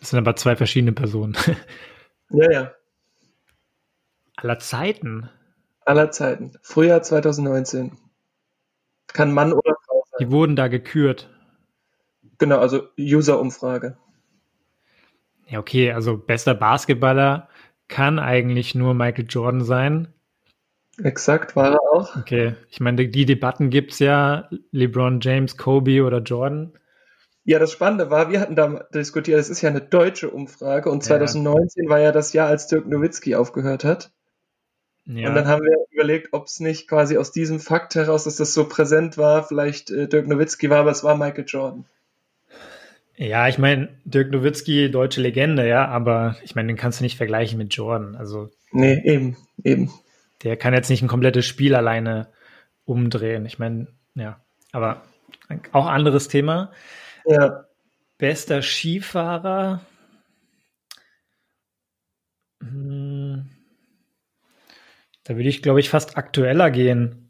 Das sind aber zwei verschiedene Personen. Ja, ja. Aller Zeiten. Aller Zeiten. Frühjahr 2019. Kann Mann oder Frau sein. Die wurden da gekürt. Genau, also User-Umfrage. Ja, okay, also bester Basketballer kann eigentlich nur Michael Jordan sein. Exakt, war er auch. Okay, ich meine, die Debatten gibt's ja, LeBron James, Kobe oder Jordan. Ja, das Spannende war, wir hatten da diskutiert, es ist ja eine deutsche Umfrage und 2019 war ja das Jahr, als Dirk Nowitzki aufgehört hat. Ja. Und dann haben wir überlegt, ob es nicht quasi aus diesem Fakt heraus, dass das so präsent war, vielleicht äh, Dirk Nowitzki war, aber es war Michael Jordan. Ja, ich meine, Dirk Nowitzki, deutsche Legende, ja, aber ich meine, den kannst du nicht vergleichen mit Jordan. Also, Nee, eben, eben. der kann jetzt nicht ein komplettes Spiel alleine umdrehen. Ich meine, ja, aber auch anderes Thema. Ja, Bester Skifahrer. Hm. Da würde ich, glaube ich, fast aktueller gehen.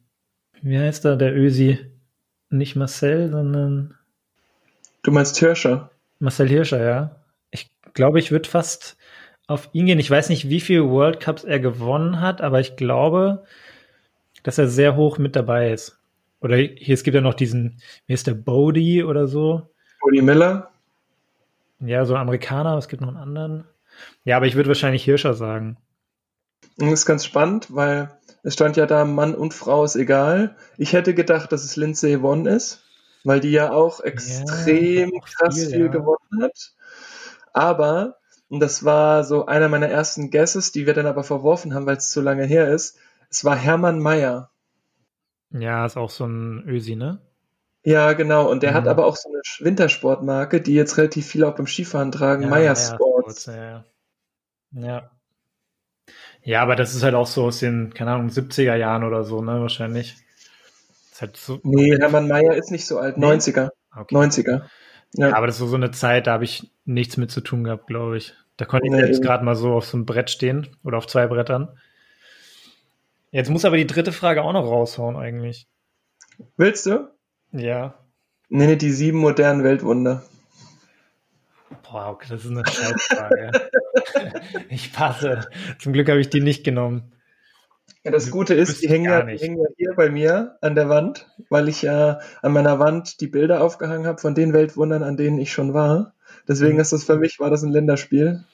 Wie heißt da der Ösi? Nicht Marcel, sondern du meinst Hirscher. Marcel Hirscher, ja. Ich glaube, ich würde fast auf ihn gehen. Ich weiß nicht, wie viele World Cups er gewonnen hat, aber ich glaube, dass er sehr hoch mit dabei ist. Oder hier, es gibt ja noch diesen, wie ist der, Bodie oder so. Cody Miller. Ja, so ein Amerikaner, aber es gibt noch einen anderen. Ja, aber ich würde wahrscheinlich Hirscher sagen. Und das ist ganz spannend, weil es stand ja da, Mann und Frau ist egal. Ich hätte gedacht, dass es Lindsay Vonn ist, weil die ja auch extrem auch krass viel, viel ja. gewonnen hat. Aber, und das war so einer meiner ersten Guesses, die wir dann aber verworfen haben, weil es zu lange her ist, es war Hermann Mayer. Ja, ist auch so ein Ösi, ne? Ja, genau. Und der Mhm. hat aber auch so eine Wintersportmarke, die jetzt relativ viele auch beim Skifahren tragen, Ja, Meyer Meyer Sports. Ja, ja. ja. Ja, aber das ist halt auch so aus den, keine Ahnung, 70er Jahren oder so, ne, wahrscheinlich. Ist halt so, Nee, Hermann Mayer ist nicht so alt, Nee? 90er. okay. 90er. Ja. Ja, aber das ist so eine Zeit, da habe ich nichts mit zu tun gehabt, glaube ich. Da konnte ich Nee, selbst gerade mal so auf so einem Brett stehen oder auf zwei Brettern. Jetzt muss aber die dritte Frage auch noch raushauen, eigentlich. Willst du? Ja. Nenne die sieben modernen Weltwunder. Boah, okay, das ist eine Scheißfrage. ich passe. Zum Glück habe ich die nicht genommen. Ja, das Gute ist, die hängen, ja, die hängen ja hier bei mir an der Wand, weil ich ja an meiner Wand die Bilder aufgehangen habe von den Weltwundern, an denen ich schon war. Deswegen Mhm. ist das für mich, war das ein Länderspiel.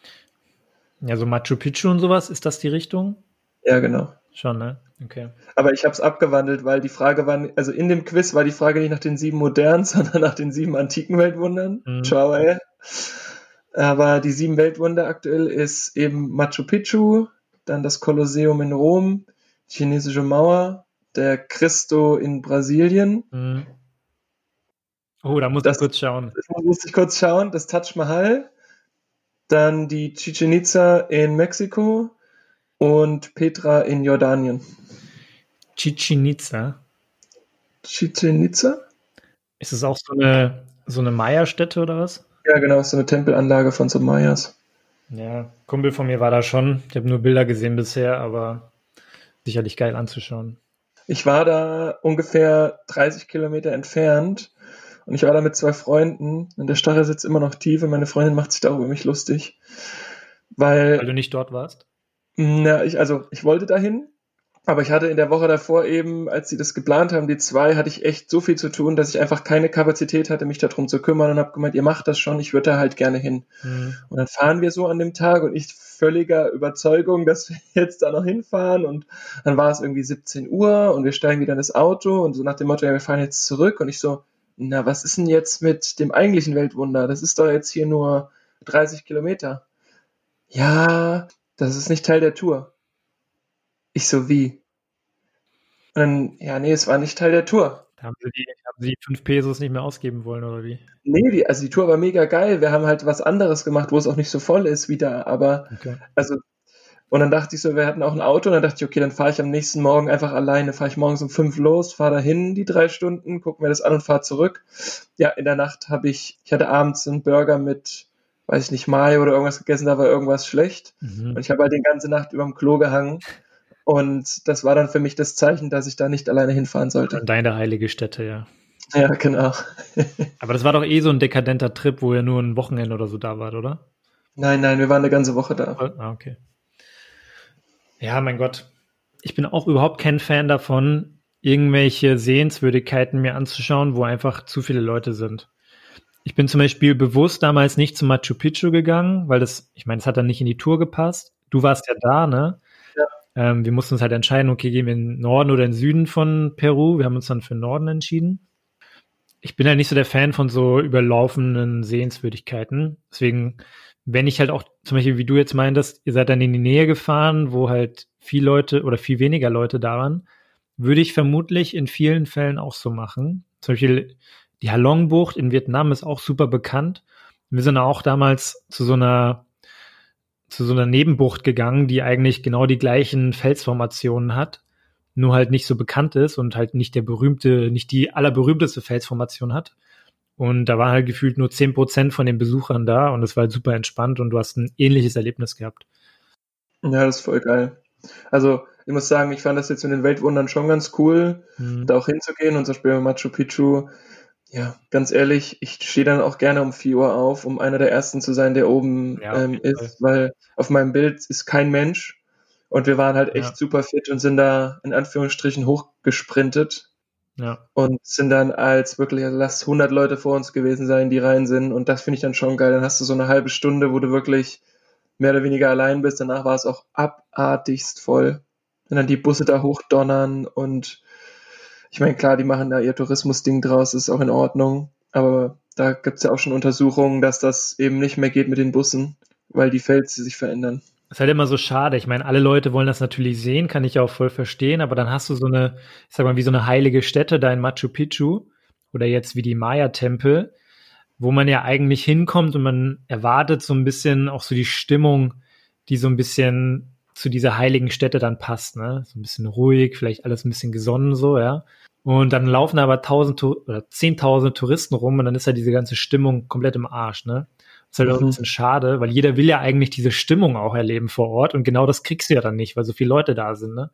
Ja, so Machu Picchu und sowas, ist das die Richtung? Ja, genau. Schon, ne? Okay. Aber ich habe es abgewandelt, weil die Frage war, also in dem Quiz war die Frage nicht nach den sieben modernen, sondern nach den sieben antiken Weltwundern. Mhm. Ciao, ey. Aber die sieben Weltwunder aktuell ist eben Machu Picchu, dann das Kolosseum in Rom, die chinesische Mauer, der Cristo in Brasilien. Mhm. Oh, da muss Das- ich kurz schauen. Das musste ich kurz schauen, das Taj Mahal, dann die Chichen Itza in Mexiko und Petra in Jordanien. Chichen Itza. Chichen Itza? Ist es auch so eine, so eine Maya-Stätte oder was? Ja, genau, so eine Tempelanlage von so Mayas. Ja, Kumpel von mir war da schon. Ich habe nur Bilder gesehen bisher, aber sicherlich geil anzuschauen. Ich war da ungefähr 30 Kilometer entfernt und ich war da mit zwei Freunden und der Stachel sitzt immer noch tief und meine Freundin macht sich da über mich lustig. Weil, Weil du nicht dort warst? Na, ich, also ich wollte dahin, aber ich hatte in der Woche davor eben, als sie das geplant haben, die zwei, hatte ich echt so viel zu tun, dass ich einfach keine Kapazität hatte, mich darum zu kümmern und habe gemeint, ihr macht das schon, ich würde da halt gerne hin. Mhm. Und dann fahren wir so an dem Tag und ich völliger Überzeugung, dass wir jetzt da noch hinfahren. Und dann war es irgendwie 17 Uhr und wir steigen wieder in das Auto und so nach dem Motto, ja, wir fahren jetzt zurück. Und ich so, na, was ist denn jetzt mit dem eigentlichen Weltwunder? Das ist doch jetzt hier nur 30 Kilometer. Ja, das ist nicht Teil der Tour. Ich so, wie? Und dann, ja, nee, es war nicht Teil der Tour. Haben sie die, haben sie die fünf Pesos nicht mehr ausgeben wollen, oder wie? Nee, die, also die Tour war mega geil. Wir haben halt was anderes gemacht, wo es auch nicht so voll ist wieder, aber Okay. Also, und dann dachte ich so, wir hatten auch ein Auto, und dann dachte ich, okay, dann fahre ich am nächsten Morgen einfach alleine, fahre ich morgens um fünf los, fahre dahin die drei Stunden, gucke mir das an und fahre zurück. Ja, in der Nacht habe ich, ich hatte abends einen Burger mit, weiß ich nicht, Mayo oder irgendwas gegessen, da war irgendwas schlecht. Mhm. Und ich habe halt die ganze Nacht über dem Klo gehangen Und das war dann für mich das Zeichen, dass ich da nicht alleine hinfahren sollte. Deine heilige Stätte, ja. Ja, genau. Aber das war doch eh so ein dekadenter Trip, wo ihr nur ein Wochenende oder so da wart, oder? Nein, nein, wir waren eine ganze Woche da. Ah, okay. Ja, mein Gott. Ich bin auch überhaupt kein Fan davon, irgendwelche Sehenswürdigkeiten mir anzuschauen, wo einfach zu viele Leute sind. Ich bin zum Beispiel bewusst damals nicht zu Machu Picchu gegangen, weil das, ich meine, es hat dann nicht in die Tour gepasst. Du warst ja da, ne? Ja. Ähm, wir mussten uns halt entscheiden, okay, gehen wir in den Norden oder in den Süden von Peru. Wir haben uns dann für den Norden entschieden ich bin halt nicht so der Fan von so überlaufenden Sehenswürdigkeiten. Deswegen, wenn ich halt auch zum Beispiel, wie du jetzt meintest, ihr seid dann in die Nähe gefahren, wo halt viel Leute oder viel weniger Leute da waren, würde ich vermutlich in vielen Fällen auch so machen. Zum Beispiel die Halong-Bucht in Vietnam ist auch super bekannt. Wir sind auch damals zu so einer zu so einer Nebenbucht gegangen, die eigentlich genau die gleichen Felsformationen hat nur halt nicht so bekannt ist und halt nicht der berühmte, nicht die allerberühmteste Felsformation hat. Und da waren halt gefühlt nur zehn Prozent von den Besuchern da und es war halt super entspannt und du hast ein ähnliches Erlebnis gehabt. Ja, das ist voll geil. Also, ich muss sagen, ich fand das jetzt mit den Weltwundern schon ganz cool, mhm. da auch hinzugehen und zum Beispiel bei Machu Picchu. Ja, ganz ehrlich, ich stehe dann auch gerne um 4 Uhr auf, um einer der ersten zu sein, der oben ja, ähm, ist, weil auf meinem Bild ist kein Mensch und wir waren halt echt ja. super fit und sind da in Anführungsstrichen hochgesprintet. Ja. Und sind dann als wirklich, also lass 100 Leute vor uns gewesen sein, die rein sind. Und das finde ich dann schon geil. Dann hast du so eine halbe Stunde, wo du wirklich mehr oder weniger allein bist. Danach war es auch abartigst voll. Und dann die Busse da hochdonnern und ich meine, klar, die machen da ihr Tourismusding draus, ist auch in Ordnung. Aber da gibt es ja auch schon Untersuchungen, dass das eben nicht mehr geht mit den Bussen, weil die Felsen sich verändern. Das ist halt immer so schade. Ich meine, alle Leute wollen das natürlich sehen, kann ich auch voll verstehen, aber dann hast du so eine, ich sag mal, wie so eine heilige Stätte da in Machu Picchu oder jetzt wie die Maya-Tempel, wo man ja eigentlich hinkommt und man erwartet so ein bisschen auch so die Stimmung, die so ein bisschen zu dieser heiligen Stätte dann passt, ne? So ein bisschen ruhig, vielleicht alles ein bisschen gesonnen so, ja. Und dann laufen aber tausend oder zehntausend Touristen rum und dann ist ja diese ganze Stimmung komplett im Arsch, ne? Das ist halt auch ein mhm. bisschen schade, weil jeder will ja eigentlich diese Stimmung auch erleben vor Ort und genau das kriegst du ja dann nicht, weil so viele Leute da sind. Ne?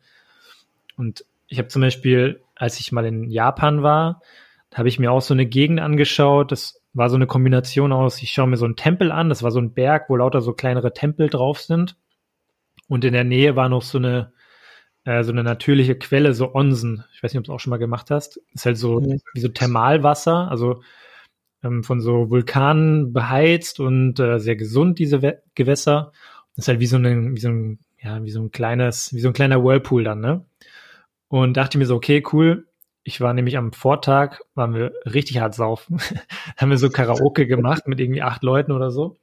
Und ich habe zum Beispiel, als ich mal in Japan war, da habe ich mir auch so eine Gegend angeschaut. Das war so eine Kombination aus, ich schaue mir so einen Tempel an, das war so ein Berg, wo lauter so kleinere Tempel drauf sind. Und in der Nähe war noch so eine, äh, so eine natürliche Quelle, so Onsen. Ich weiß nicht, ob du es auch schon mal gemacht hast. Ist halt so wie so Thermalwasser, also ähm, von so Vulkanen beheizt und äh, sehr gesund, diese We Gewässer. Das ist halt wie so, ein, wie so ein, ja, wie so ein kleines, wie so ein kleiner Whirlpool dann, ne? Und dachte mir so, okay, cool. Ich war nämlich am Vortag, waren wir richtig hart saufen. haben wir so Karaoke gemacht mit irgendwie acht Leuten oder so.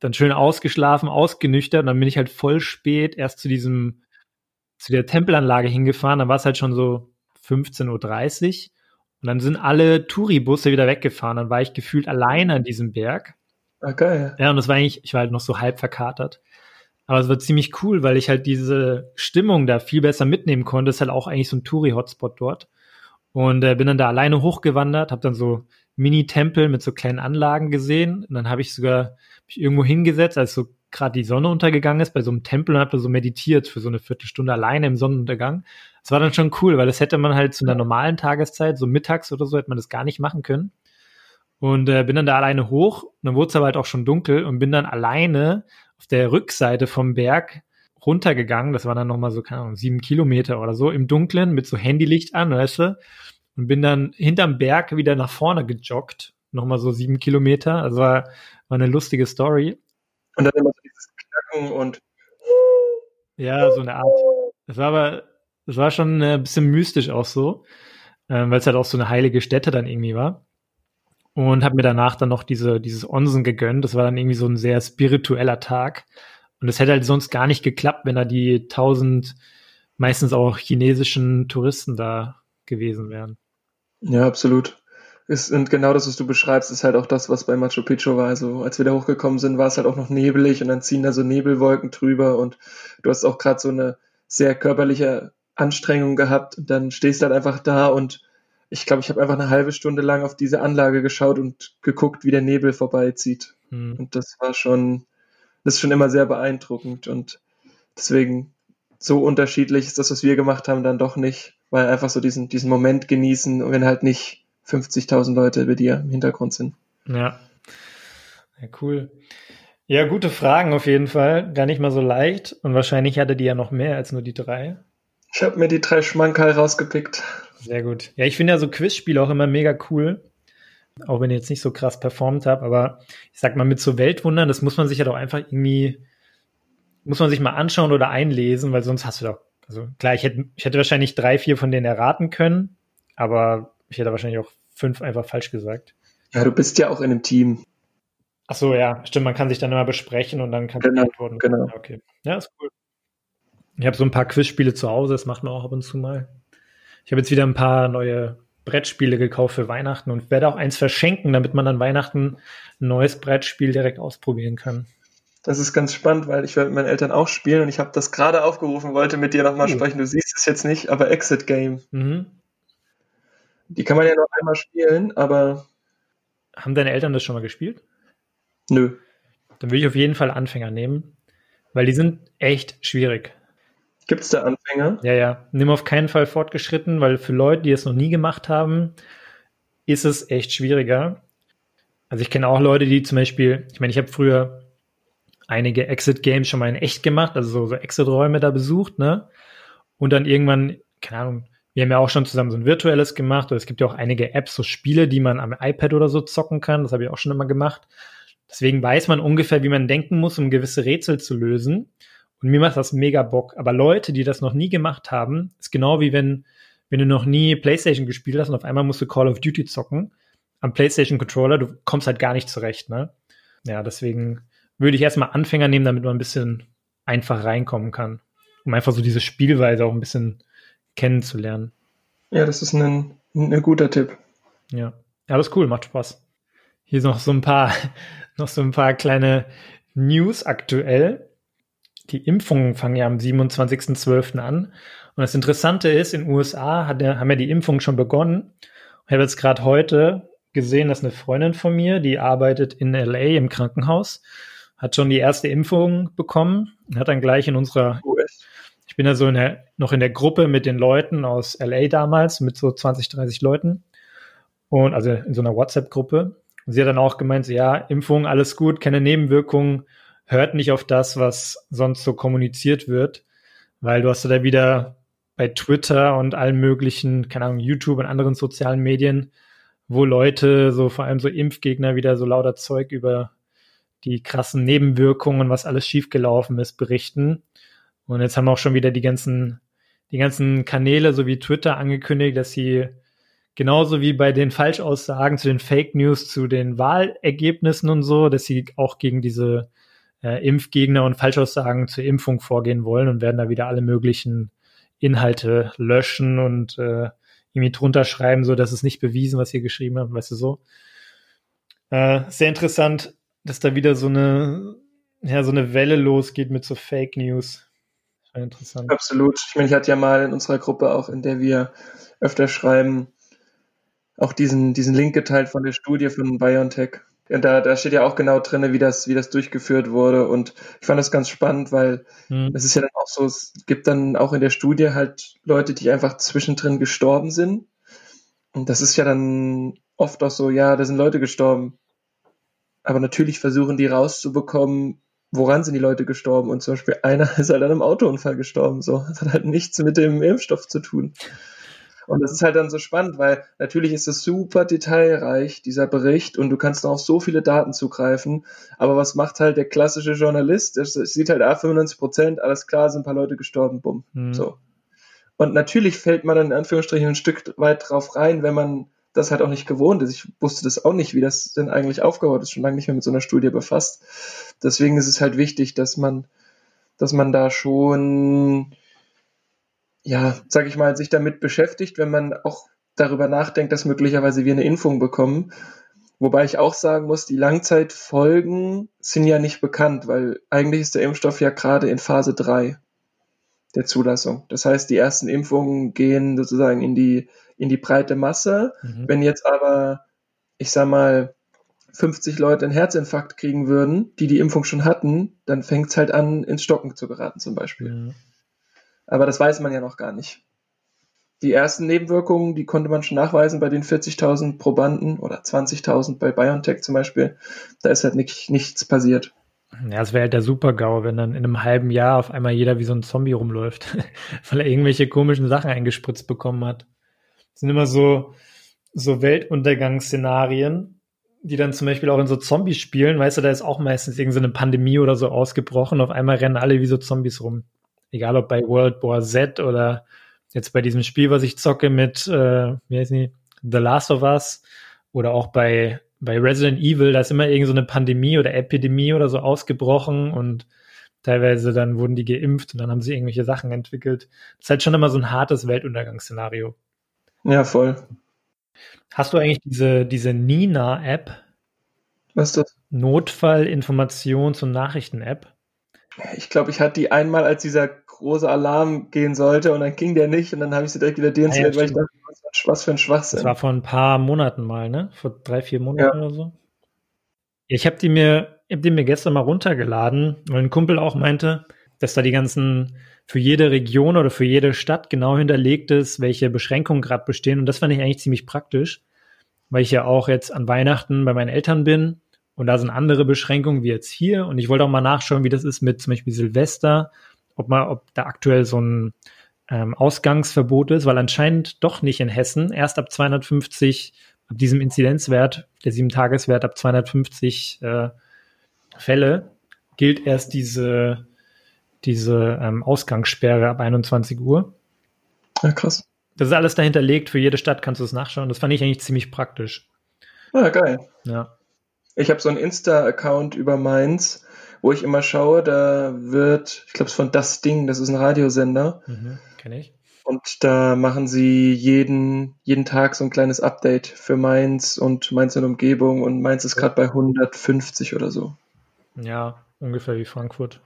Dann schön ausgeschlafen, ausgenüchtert und dann bin ich halt voll spät erst zu diesem, zu der Tempelanlage hingefahren. Dann war es halt schon so 15.30 Uhr. Und dann sind alle Touribusse wieder weggefahren. Dann war ich gefühlt alleine an diesem Berg. Ah, geil. Ja, und das war eigentlich, ich war halt noch so halb verkatert. Aber es war ziemlich cool, weil ich halt diese Stimmung da viel besser mitnehmen konnte. Es ist halt auch eigentlich so ein Touri-Hotspot dort. Und äh, bin dann da alleine hochgewandert, habe dann so Mini-Tempel mit so kleinen Anlagen gesehen. Und dann habe ich sogar mich irgendwo hingesetzt, als so gerade die Sonne untergegangen ist, bei so einem Tempel und habe da so meditiert für so eine Viertelstunde alleine im Sonnenuntergang. Das war dann schon cool, weil das hätte man halt zu einer normalen Tageszeit, so mittags oder so, hätte man das gar nicht machen können. Und äh, bin dann da alleine hoch und dann wurde es aber halt auch schon dunkel und bin dann alleine auf der Rückseite vom Berg runtergegangen. Das war dann nochmal so, keine Ahnung, sieben Kilometer oder so im Dunkeln mit so Handylicht an, weißt du? Und bin dann hinterm Berg wieder nach vorne gejoggt. Nochmal so sieben Kilometer. Also war, war eine lustige Story. Und dann immer so dieses Knacken und ja, so eine Art. Das war aber, das war schon ein bisschen mystisch auch so, äh, weil es halt auch so eine heilige Stätte dann irgendwie war. Und habe mir danach dann noch diese, dieses Onsen gegönnt. Das war dann irgendwie so ein sehr spiritueller Tag. Und es hätte halt sonst gar nicht geklappt, wenn da die tausend, meistens auch chinesischen Touristen da gewesen wären. Ja, absolut ist, und genau das, was du beschreibst, ist halt auch das, was bei Machu Picchu war. Also als wir da hochgekommen sind, war es halt auch noch nebelig und dann ziehen da so Nebelwolken drüber und du hast auch gerade so eine sehr körperliche Anstrengung gehabt und dann stehst du halt einfach da und ich glaube, ich habe einfach eine halbe Stunde lang auf diese Anlage geschaut und geguckt, wie der Nebel vorbeizieht. Hm. Und das war schon, das ist schon immer sehr beeindruckend und deswegen so unterschiedlich ist das, was wir gemacht haben, dann doch nicht, weil einfach so diesen, diesen Moment genießen und wenn halt nicht 50.000 Leute bei dir im Hintergrund sind. Ja. Ja, cool. Ja, gute Fragen auf jeden Fall. Gar nicht mal so leicht. Und wahrscheinlich hatte die ja noch mehr als nur die drei. Ich habe mir die drei Schmankerl rausgepickt. Sehr gut. Ja, ich finde ja so Quizspiele auch immer mega cool. Auch wenn ich jetzt nicht so krass performt habe. Aber ich sag mal, mit so Weltwundern, das muss man sich ja doch einfach irgendwie, muss man sich mal anschauen oder einlesen, weil sonst hast du doch, also klar, ich hätte, ich hätte wahrscheinlich drei, vier von denen erraten können. Aber ich hätte wahrscheinlich auch fünf einfach falsch gesagt. Ja, du bist ja auch in einem Team. Ach so, ja, stimmt. Man kann sich dann immer besprechen und dann kann genau, antworten. Genau. Okay. Ja, ist cool. Ich habe so ein paar Quizspiele zu Hause, das macht man auch ab und zu mal. Ich habe jetzt wieder ein paar neue Brettspiele gekauft für Weihnachten und werde auch eins verschenken, damit man an Weihnachten ein neues Brettspiel direkt ausprobieren kann. Das ist ganz spannend, weil ich werde mit meinen Eltern auch spielen und ich habe das gerade aufgerufen, wollte mit dir nochmal uh. sprechen. Du siehst es jetzt nicht, aber Exit Game. Mhm. Die kann man ja noch einmal spielen, aber. Haben deine Eltern das schon mal gespielt? Nö. Dann würde ich auf jeden Fall Anfänger nehmen, weil die sind echt schwierig. Gibt es da Anfänger? Ja, ja. Nimm auf keinen Fall fortgeschritten, weil für Leute, die es noch nie gemacht haben, ist es echt schwieriger. Also ich kenne auch Leute, die zum Beispiel, ich meine, ich habe früher einige Exit-Games schon mal in echt gemacht, also so, so Exit-Räume da besucht, ne? Und dann irgendwann, keine Ahnung, wir haben ja auch schon zusammen so ein virtuelles gemacht, oder es gibt ja auch einige Apps, so Spiele, die man am iPad oder so zocken kann, das habe ich auch schon immer gemacht. Deswegen weiß man ungefähr, wie man denken muss, um gewisse Rätsel zu lösen. Und mir macht das mega Bock. Aber Leute, die das noch nie gemacht haben, ist genau wie wenn, wenn du noch nie PlayStation gespielt hast und auf einmal musst du Call of Duty zocken am PlayStation Controller, du kommst halt gar nicht zurecht, ne? Ja, deswegen würde ich erstmal Anfänger nehmen, damit man ein bisschen einfach reinkommen kann. Um einfach so diese Spielweise auch ein bisschen kennenzulernen. Ja, das ist ein, ein guter Tipp. Ja. Ja, das ist cool, macht Spaß. Hier noch so ein paar, noch so ein paar kleine News aktuell. Die Impfungen fangen ja am 27.12. an. Und das Interessante ist, in den USA hat der, haben ja die Impfungen schon begonnen. Ich habe jetzt gerade heute gesehen, dass eine Freundin von mir, die arbeitet in LA im Krankenhaus, hat schon die erste Impfung bekommen und hat dann gleich in unserer, ich bin ja so in der, noch in der Gruppe mit den Leuten aus LA damals, mit so 20, 30 Leuten. Und also in so einer WhatsApp-Gruppe. Und sie hat dann auch gemeint, so, ja, Impfung, alles gut, keine Nebenwirkungen, hört nicht auf das, was sonst so kommuniziert wird, weil du hast da wieder bei Twitter und allen möglichen, keine Ahnung, YouTube und anderen sozialen Medien, wo Leute, so vor allem so Impfgegner, wieder so lauter Zeug über die krassen Nebenwirkungen, was alles schiefgelaufen ist, berichten. Und jetzt haben auch schon wieder die ganzen, die ganzen Kanäle, so wie Twitter angekündigt, dass sie genauso wie bei den Falschaussagen zu den Fake News, zu den Wahlergebnissen und so, dass sie auch gegen diese äh, Impfgegner und Falschaussagen zur Impfung vorgehen wollen und werden da wieder alle möglichen Inhalte löschen und äh, irgendwie drunter schreiben, so dass es nicht bewiesen, was ihr geschrieben habt, weißt du so. Äh, sehr interessant, dass da wieder so eine, ja, so eine Welle losgeht mit so Fake News. Interessant. Absolut. Ich meine, ich hatte ja mal in unserer Gruppe auch, in der wir öfter schreiben, auch diesen, diesen Link geteilt von der Studie von BioNTech. Und da, da steht ja auch genau drin, wie das, wie das durchgeführt wurde. Und ich fand das ganz spannend, weil hm. es ist ja dann auch so, es gibt dann auch in der Studie halt Leute, die einfach zwischendrin gestorben sind. Und das ist ja dann oft auch so, ja, da sind Leute gestorben. Aber natürlich versuchen die rauszubekommen, woran sind die Leute gestorben? Und zum Beispiel einer ist halt an einem Autounfall gestorben. So, das hat halt nichts mit dem Impfstoff zu tun. Und das ist halt dann so spannend, weil natürlich ist es super detailreich, dieser Bericht, und du kannst auf so viele Daten zugreifen. Aber was macht halt der klassische Journalist? Er sieht halt, ah, 95 Prozent, alles klar, sind ein paar Leute gestorben, bumm. Mhm. So. Und natürlich fällt man dann in Anführungsstrichen ein Stück weit drauf rein, wenn man das halt auch nicht gewohnt ist. Ich wusste das auch nicht, wie das denn eigentlich aufgebaut ist, schon lange nicht mehr mit so einer Studie befasst. Deswegen ist es halt wichtig, dass man, dass man da schon ja, sag ich mal, sich damit beschäftigt, wenn man auch darüber nachdenkt, dass möglicherweise wir eine Impfung bekommen. Wobei ich auch sagen muss, die Langzeitfolgen sind ja nicht bekannt, weil eigentlich ist der Impfstoff ja gerade in Phase 3 der Zulassung. Das heißt, die ersten Impfungen gehen sozusagen in die, in die breite Masse. Mhm. Wenn jetzt aber, ich sag mal, 50 Leute einen Herzinfarkt kriegen würden, die die Impfung schon hatten, dann fängt es halt an, ins Stocken zu geraten zum Beispiel. Mhm. Aber das weiß man ja noch gar nicht. Die ersten Nebenwirkungen, die konnte man schon nachweisen bei den 40.000 Probanden oder 20.000 bei BioNTech zum Beispiel. Da ist halt nicht, nichts passiert. Ja, es wäre halt der Super-GAU, wenn dann in einem halben Jahr auf einmal jeder wie so ein Zombie rumläuft, weil er irgendwelche komischen Sachen eingespritzt bekommen hat. Das sind immer so, so Weltuntergangsszenarien, die dann zum Beispiel auch in so Zombies spielen. Weißt du, da ist auch meistens irgendeine Pandemie oder so ausgebrochen. Auf einmal rennen alle wie so Zombies rum. Egal ob bei World War Z oder jetzt bei diesem Spiel, was ich zocke mit, äh, wie heißt die? The Last of Us oder auch bei bei Resident Evil, da ist immer irgend so eine Pandemie oder Epidemie oder so ausgebrochen und teilweise dann wurden die geimpft und dann haben sie irgendwelche Sachen entwickelt. Das ist halt schon immer so ein hartes Weltuntergangsszenario. Ja, voll. Hast du eigentlich diese, diese Nina-App? Was ist das? Notfall-Informations- und Nachrichten-App? Ich glaube, ich hatte die einmal, als dieser große Alarm gehen sollte und dann ging der nicht und dann habe ich sie direkt wieder deinstalliert, ja, weil ich dachte, was für ein Schwachsinn. Das war vor ein paar Monaten mal, ne? Vor drei, vier Monaten ja. oder so. Ich habe die mir, hab die mir gestern mal runtergeladen, weil ein Kumpel auch meinte, dass da die ganzen für jede Region oder für jede Stadt genau hinterlegt ist, welche Beschränkungen gerade bestehen. Und das fand ich eigentlich ziemlich praktisch, weil ich ja auch jetzt an Weihnachten bei meinen Eltern bin und da sind andere Beschränkungen wie jetzt hier. Und ich wollte auch mal nachschauen, wie das ist mit zum Beispiel Silvester, ob man, ob da aktuell so ein ähm, Ausgangsverbot ist, weil anscheinend doch nicht in Hessen erst ab 250, ab diesem Inzidenzwert, der Sieben-Tageswert ab 250 äh, Fälle, gilt erst diese, diese ähm, Ausgangssperre ab 21 Uhr. Ja, krass. Das ist alles dahinterlegt, für jede Stadt kannst du es nachschauen. Das fand ich eigentlich ziemlich praktisch. Ah, geil. Ja. Ich habe so einen Insta-Account über Mainz, wo ich immer schaue, da wird, ich glaube, es von Das Ding, das ist ein Radiosender. Mhm, Kenne ich. Und da machen sie jeden, jeden Tag so ein kleines Update für Mainz und Mainz in Umgebung und Mainz ist gerade bei 150 oder so. Ja, ungefähr wie Frankfurt.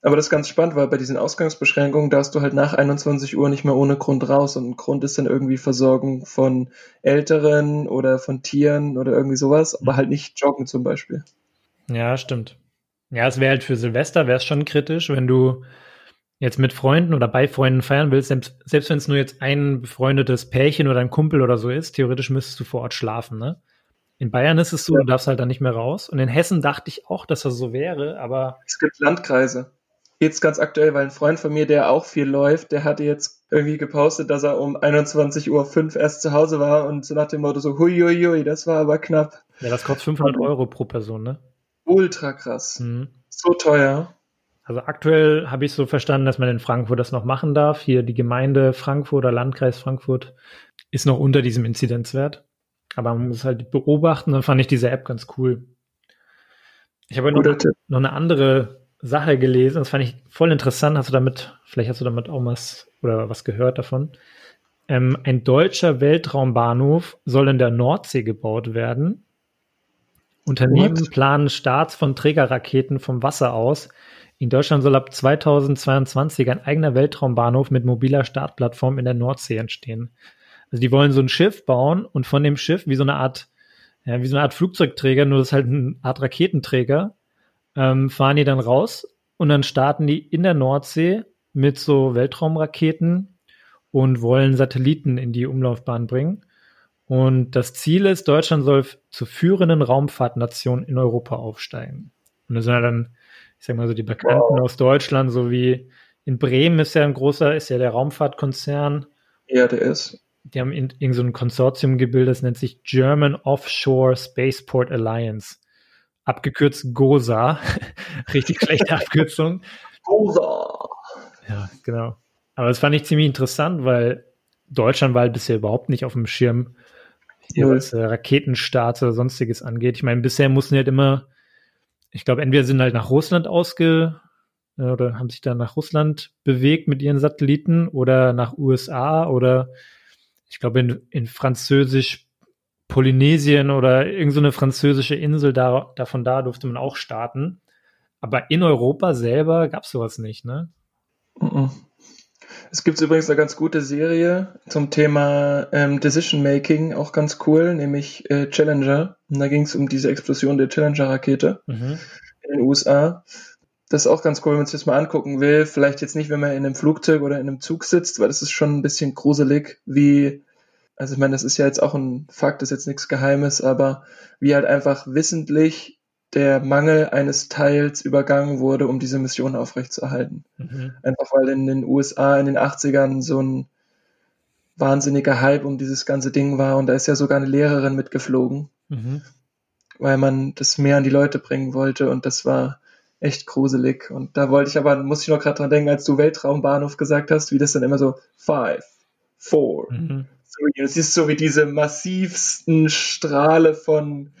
Aber das ist ganz spannend, weil bei diesen Ausgangsbeschränkungen darfst du halt nach 21 Uhr nicht mehr ohne Grund raus und ein Grund ist dann irgendwie Versorgung von Älteren oder von Tieren oder irgendwie sowas, aber mhm. halt nicht joggen zum Beispiel. Ja, stimmt. Ja, es wäre halt für Silvester wäre es schon kritisch, wenn du jetzt mit Freunden oder bei Freunden feiern willst, selbst, selbst wenn es nur jetzt ein befreundetes Pärchen oder ein Kumpel oder so ist, theoretisch müsstest du vor Ort schlafen, ne? In Bayern ist es so, ja. du darfst halt dann nicht mehr raus. Und in Hessen dachte ich auch, dass das so wäre, aber. Es gibt Landkreise. Jetzt ganz aktuell, weil ein Freund von mir, der auch viel läuft, der hatte jetzt irgendwie gepostet, dass er um 21.05 Uhr erst zu Hause war und so nach dem Motto so, huiuiui, das war aber knapp. Ja, das kostet 500 Euro pro Person, ne? Ultra krass. Mhm. So teuer. Also aktuell habe ich so verstanden, dass man in Frankfurt das noch machen darf. Hier die Gemeinde Frankfurt oder Landkreis Frankfurt ist noch unter diesem Inzidenzwert. Aber man muss halt beobachten. Dann fand ich diese App ganz cool. Ich habe noch, noch eine andere Sache gelesen. Das fand ich voll interessant. Hast du damit, vielleicht hast du damit auch was oder was gehört davon? Ähm, ein deutscher Weltraumbahnhof soll in der Nordsee gebaut werden. Unternehmen What? planen Starts von Trägerraketen vom Wasser aus. In Deutschland soll ab 2022 ein eigener Weltraumbahnhof mit mobiler Startplattform in der Nordsee entstehen. Also die wollen so ein Schiff bauen und von dem Schiff wie so eine Art, ja, wie so eine Art Flugzeugträger, nur das ist halt eine Art Raketenträger, ähm, fahren die dann raus und dann starten die in der Nordsee mit so Weltraumraketen und wollen Satelliten in die Umlaufbahn bringen. Und das Ziel ist, Deutschland soll zur führenden Raumfahrtnation in Europa aufsteigen. Und das sind ja dann, ich sag mal so, die Bekannten wow. aus Deutschland, so wie in Bremen ist ja ein großer, ist ja der Raumfahrtkonzern. Ja, der ist. Die haben irgend so ein Konsortium gebildet, das nennt sich German Offshore Spaceport Alliance. Abgekürzt GOSA. Richtig schlechte Abkürzung. GOSA. Ja, genau. Aber das fand ich ziemlich interessant, weil Deutschland war halt bisher überhaupt nicht auf dem Schirm hier was äh, Raketenstarts oder sonstiges angeht. Ich meine, bisher mussten die halt immer, ich glaube, entweder sind halt nach Russland ausge äh, oder haben sich dann nach Russland bewegt mit ihren Satelliten oder nach USA oder ich glaube in, in Französisch Polynesien oder irgendeine so französische Insel da, davon da durfte man auch starten. Aber in Europa selber gab es sowas nicht, ne? Mm -mm. Es gibt übrigens eine ganz gute Serie zum Thema ähm, Decision Making, auch ganz cool, nämlich äh, Challenger. Und da ging es um diese Explosion der Challenger-Rakete mhm. in den USA. das ist auch ganz cool, wenn man sich das mal angucken will. Vielleicht jetzt nicht, wenn man in einem Flugzeug oder in einem Zug sitzt, weil das ist schon ein bisschen gruselig, wie, also ich meine, das ist ja jetzt auch ein Fakt, das ist jetzt nichts Geheimes, aber wie halt einfach wissentlich der Mangel eines Teils übergangen wurde, um diese Mission aufrechtzuerhalten. Mhm. Einfach weil in den USA in den 80ern so ein wahnsinniger Hype um dieses ganze Ding war und da ist ja sogar eine Lehrerin mitgeflogen, mhm. weil man das mehr an die Leute bringen wollte und das war echt gruselig. Und da wollte ich aber, muss ich noch gerade dran denken, als du Weltraumbahnhof gesagt hast, wie das dann immer so five, four, mhm. three. Und es ist so wie diese massivsten Strahle von,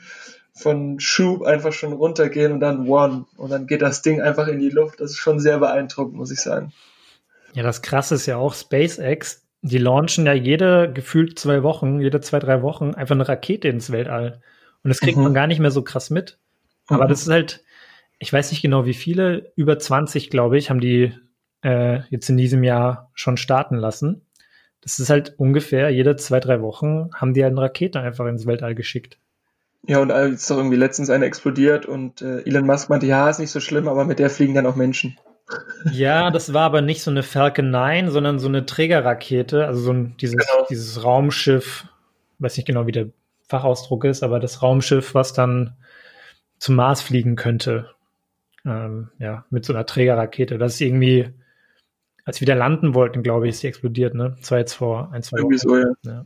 von Schub einfach schon runtergehen und dann one. Und dann geht das Ding einfach in die Luft. Das ist schon sehr beeindruckend, muss ich sagen. Ja, das krasse ist ja auch SpaceX. Die launchen ja jede gefühlt zwei Wochen, jede zwei, drei Wochen einfach eine Rakete ins Weltall. Und das kriegt mhm. man gar nicht mehr so krass mit. Aber mhm. das ist halt, ich weiß nicht genau wie viele, über 20, glaube ich, haben die äh, jetzt in diesem Jahr schon starten lassen. Das ist halt ungefähr jede zwei, drei Wochen haben die halt eine Rakete einfach ins Weltall geschickt. Ja, und jetzt ist doch irgendwie letztens eine explodiert und äh, Elon Musk meinte, ja, ist nicht so schlimm, aber mit der fliegen dann auch Menschen. Ja, das war aber nicht so eine Falcon 9, sondern so eine Trägerrakete, also so ein, dieses, genau. dieses Raumschiff, weiß nicht genau, wie der Fachausdruck ist, aber das Raumschiff, was dann zum Mars fliegen könnte ähm, ja, mit so einer Trägerrakete. Das ist irgendwie, als wir da landen wollten, glaube ich, ist die explodiert, ne? Das war jetzt vor ein, zwei Wochen. So, ja. ja.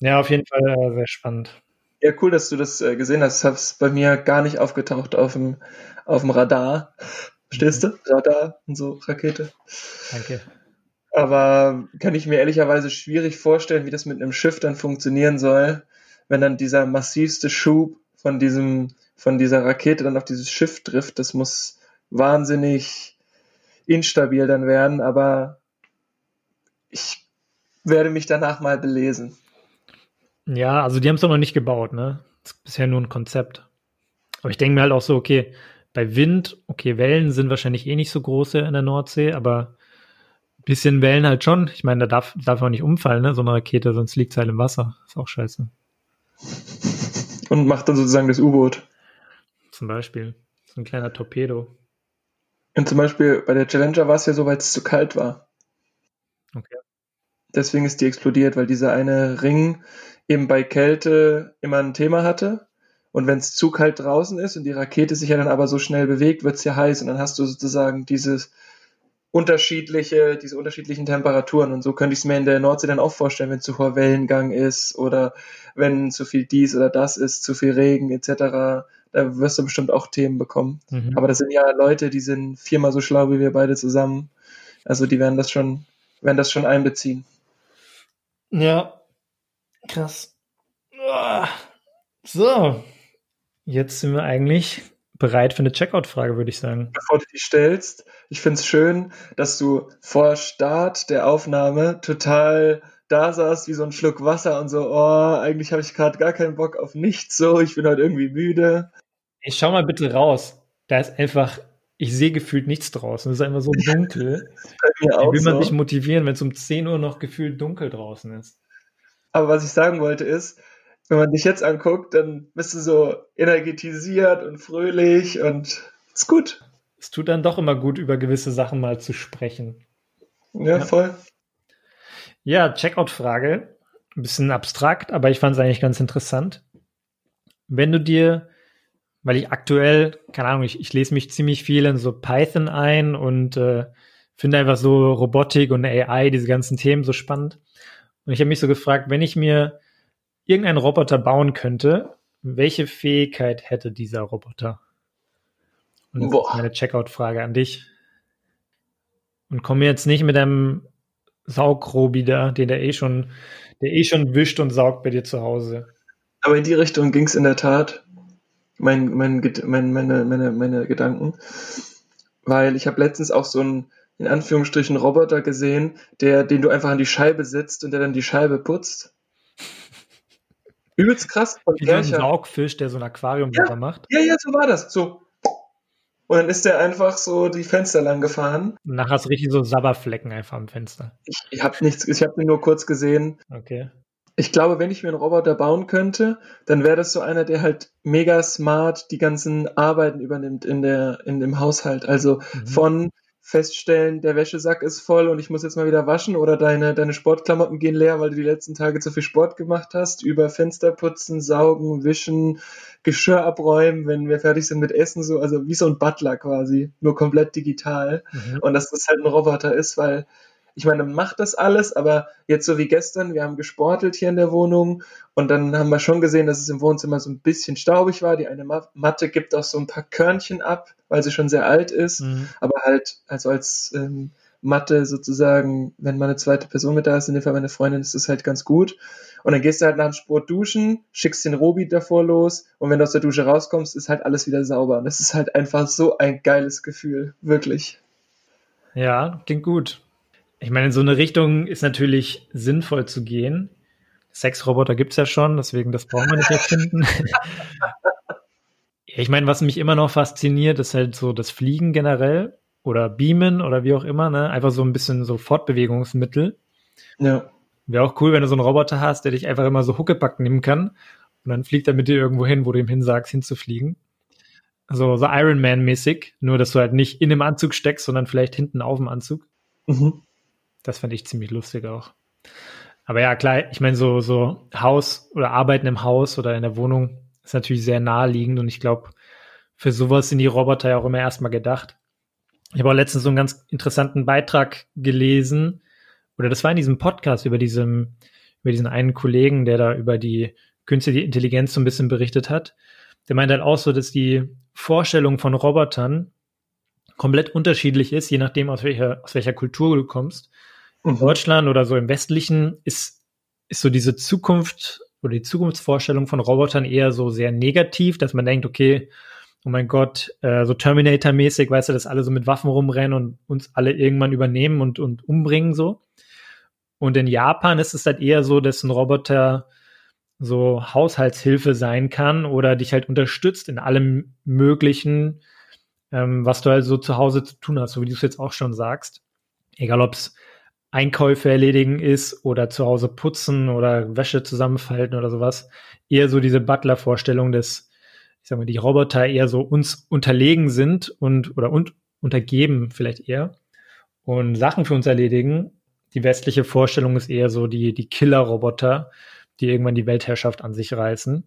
ja. auf jeden Fall äh, sehr spannend. Ja, cool, dass du das äh, gesehen hast. Das ist bei mir gar nicht aufgetaucht auf dem, auf dem Radar. Verstehst mhm. du? Radar und so, Rakete. Danke. Aber kann ich mir ehrlicherweise schwierig vorstellen, wie das mit einem Schiff dann funktionieren soll, wenn dann dieser massivste Schub von diesem von dieser Rakete dann auf dieses Schiff trifft. Das muss wahnsinnig instabil dann werden, aber ich werde mich danach mal belesen. Ja, also die haben es doch noch nicht gebaut, ne? Das ist bisher nur ein Konzept. Aber ich denke mir halt auch so, okay, bei Wind, okay, Wellen sind wahrscheinlich eh nicht so große in der Nordsee, aber ein bisschen Wellen halt schon. Ich meine, da darf, darf auch nicht umfallen, ne? So eine Rakete, sonst liegt es halt im Wasser. Ist auch scheiße. Und macht dann sozusagen das U-Boot. Zum Beispiel. So ein kleiner Torpedo. Und zum Beispiel bei der Challenger war es ja so, weil es zu kalt war. Okay. Deswegen ist die explodiert, weil dieser eine Ring eben bei Kälte immer ein Thema hatte. Und wenn es zu kalt draußen ist und die Rakete sich ja dann aber so schnell bewegt, wird es ja heiß und dann hast du sozusagen dieses unterschiedliche, diese unterschiedlichen Temperaturen. Und so könnte ich es mir in der Nordsee dann auch vorstellen, wenn zu hoher Wellengang ist oder wenn zu viel dies oder das ist, zu viel Regen etc da wirst du bestimmt auch Themen bekommen. Mhm. Aber das sind ja Leute, die sind viermal so schlau wie wir beide zusammen. Also die werden das schon, werden das schon einbeziehen. Ja, krass. So, jetzt sind wir eigentlich bereit für eine Checkout-Frage, würde ich sagen. Bevor du die stellst, ich finde es schön, dass du vor Start der Aufnahme total da saß wie so ein Schluck Wasser und so, oh, eigentlich habe ich gerade gar keinen Bock auf nichts so, ich bin heute irgendwie müde. Ich schau mal bitte raus. Da ist einfach, ich sehe gefühlt nichts draußen. Es ist einfach so dunkel. Wie will man so. sich motivieren, wenn es um 10 Uhr noch gefühlt dunkel draußen ist? Aber was ich sagen wollte ist, wenn man dich jetzt anguckt, dann bist du so energetisiert und fröhlich und ist gut. Es tut dann doch immer gut, über gewisse Sachen mal zu sprechen. Ja, ja. voll. Ja, Checkout-Frage. Ein bisschen abstrakt, aber ich fand es eigentlich ganz interessant. Wenn du dir, weil ich aktuell, keine Ahnung, ich, ich lese mich ziemlich viel in so Python ein und äh, finde einfach so Robotik und AI, diese ganzen Themen so spannend. Und ich habe mich so gefragt, wenn ich mir irgendeinen Roboter bauen könnte, welche Fähigkeit hätte dieser Roboter? Und das Boah. ist meine Checkout-Frage an dich. Und komme jetzt nicht mit einem Saugrobi da, den der eh schon, der eh schon wischt und saugt bei dir zu Hause. Aber in die Richtung ging es in der Tat. Mein, mein, mein, meine, meine, meine Gedanken. Weil ich habe letztens auch so einen, in Anführungsstrichen, Roboter gesehen, der, den du einfach an die Scheibe setzt und der dann die Scheibe putzt. Übelst krass. Wie so ein Saugfisch, der so ein Aquarium ja, macht. Ja, ja, so war das. So, und dann ist der einfach so die Fenster lang gefahren. Und nachher hast du richtig so Sabberflecken einfach am Fenster. Ich, ich habe nichts, ich habe ihn nur kurz gesehen. Okay. Ich glaube, wenn ich mir einen Roboter bauen könnte, dann wäre das so einer, der halt mega smart die ganzen Arbeiten übernimmt in der, in dem Haushalt. Also mhm. von feststellen, der Wäschesack ist voll und ich muss jetzt mal wieder waschen oder deine, deine Sportklamotten gehen leer, weil du die letzten Tage zu viel Sport gemacht hast, über Fenster putzen, saugen, wischen, Geschirr abräumen, wenn wir fertig sind mit Essen, so, also wie so ein Butler quasi, nur komplett digital. Mhm. Und dass das halt ein Roboter ist, weil ich meine, macht das alles, aber jetzt so wie gestern, wir haben gesportelt hier in der Wohnung und dann haben wir schon gesehen, dass es im Wohnzimmer so ein bisschen staubig war. Die eine Matte gibt auch so ein paar Körnchen ab, weil sie schon sehr alt ist, mhm. aber halt also als ähm, Matte sozusagen, wenn mal eine zweite Person mit da ist, in dem Fall meine Freundin, ist das halt ganz gut. Und dann gehst du halt nach dem Sport duschen, schickst den Robi davor los und wenn du aus der Dusche rauskommst, ist halt alles wieder sauber. Und das ist halt einfach so ein geiles Gefühl, wirklich. Ja, klingt gut. Ich meine, in so eine Richtung ist natürlich sinnvoll zu gehen. Sexroboter gibt's ja schon, deswegen das brauchen wir nicht erfinden. ich meine, was mich immer noch fasziniert, ist halt so das Fliegen generell oder Beamen oder wie auch immer, ne? Einfach so ein bisschen so Fortbewegungsmittel. Ja. Wäre auch cool, wenn du so einen Roboter hast, der dich einfach immer so Huckepack nehmen kann und dann fliegt er mit dir irgendwo hin, wo du ihm hinsagst, hinzufliegen. Also so Iron Man mäßig, nur dass du halt nicht in dem Anzug steckst, sondern vielleicht hinten auf dem Anzug. Mhm. Das fand ich ziemlich lustig auch. Aber ja, klar, ich meine, so, so Haus oder Arbeiten im Haus oder in der Wohnung ist natürlich sehr naheliegend und ich glaube, für sowas sind die Roboter ja auch immer erstmal gedacht. Ich habe auch letztens so einen ganz interessanten Beitrag gelesen, oder das war in diesem Podcast über diesem, über diesen einen Kollegen, der da über die künstliche Intelligenz so ein bisschen berichtet hat. Der meint halt auch so, dass die Vorstellung von Robotern komplett unterschiedlich ist, je nachdem, aus welcher, aus welcher Kultur du kommst. In. Deutschland oder so im Westlichen ist, ist so diese Zukunft oder die Zukunftsvorstellung von Robotern eher so sehr negativ, dass man denkt, okay, oh mein Gott, äh, so Terminator-mäßig, weißt du, dass alle so mit Waffen rumrennen und uns alle irgendwann übernehmen und, und umbringen so. Und in Japan ist es halt eher so, dass ein Roboter so Haushaltshilfe sein kann oder dich halt unterstützt in allem Möglichen, ähm, was du halt so zu Hause zu tun hast, so wie du es jetzt auch schon sagst. Egal ob es Einkäufe erledigen ist oder zu Hause putzen oder Wäsche zusammenfalten oder sowas. Eher so diese Butler-Vorstellung, dass, ich sag mal, die Roboter eher so uns unterlegen sind und oder und, untergeben vielleicht eher und Sachen für uns erledigen. Die westliche Vorstellung ist eher so die, die Killer-Roboter, die irgendwann die Weltherrschaft an sich reißen.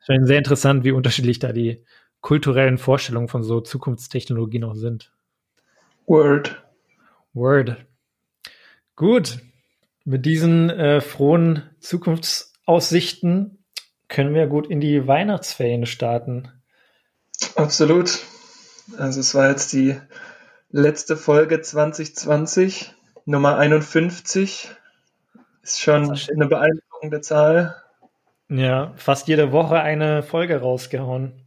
Es ist sehr interessant, wie unterschiedlich da die kulturellen Vorstellungen von so Zukunftstechnologie noch sind. Word. Word. Gut. Mit diesen äh, frohen Zukunftsaussichten können wir gut in die Weihnachtsferien starten. Absolut. Also es war jetzt die letzte Folge 2020, Nummer 51. Ist schon eine beeindruckende Zahl. Ja, fast jede Woche eine Folge rausgehauen.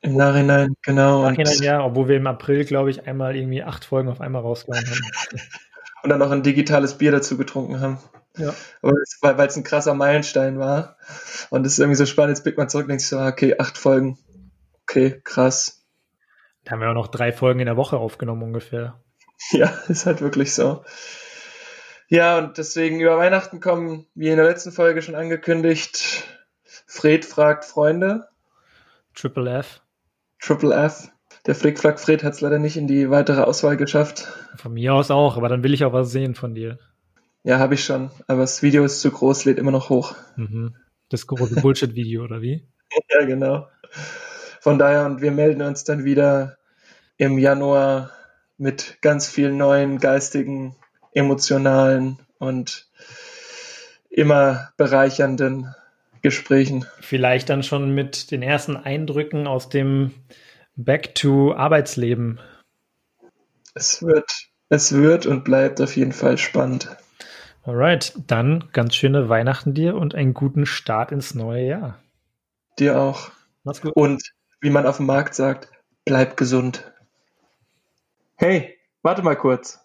Im Nachhinein, genau. Im Nachhinein, ja, obwohl wir im April, glaube ich, einmal irgendwie acht Folgen auf einmal rausgehauen haben. und dann noch ein digitales Bier dazu getrunken haben. Ja. weil es ein krasser Meilenstein war. Und es ist irgendwie so spannend, jetzt blickt man zurück und denkt sich so, ah, okay, acht Folgen. Okay, krass. Da haben wir auch noch drei Folgen in der Woche aufgenommen ungefähr. Ja, ist halt wirklich so. Ja, und deswegen über Weihnachten kommen, wie in der letzten Folge schon angekündigt, Fred fragt Freunde. Triple F. Triple F. Der Flickflack Fred hat es leider nicht in die weitere Auswahl geschafft. Von mir aus auch, aber dann will ich auch was sehen von dir. Ja, habe ich schon. Aber das Video ist zu groß, lädt immer noch hoch. Mhm. Das große Bullshit-Video, oder wie? ja, genau. Von daher, und wir melden uns dann wieder im Januar mit ganz vielen neuen geistigen, emotionalen und immer bereichernden Gesprächen. Vielleicht dann schon mit den ersten Eindrücken aus dem Back to Arbeitsleben. Es wird, es wird und bleibt auf jeden Fall spannend. Alright, dann ganz schöne Weihnachten dir und einen guten Start ins neue Jahr. Dir auch. Mach's gut. Und wie man auf dem Markt sagt, bleib gesund. Hey, warte mal kurz.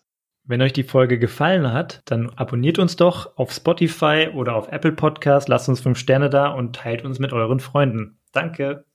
Wenn euch die Folge gefallen hat, dann abonniert uns doch auf Spotify oder auf Apple Podcast, lasst uns fünf Sterne da und teilt uns mit euren Freunden. Danke.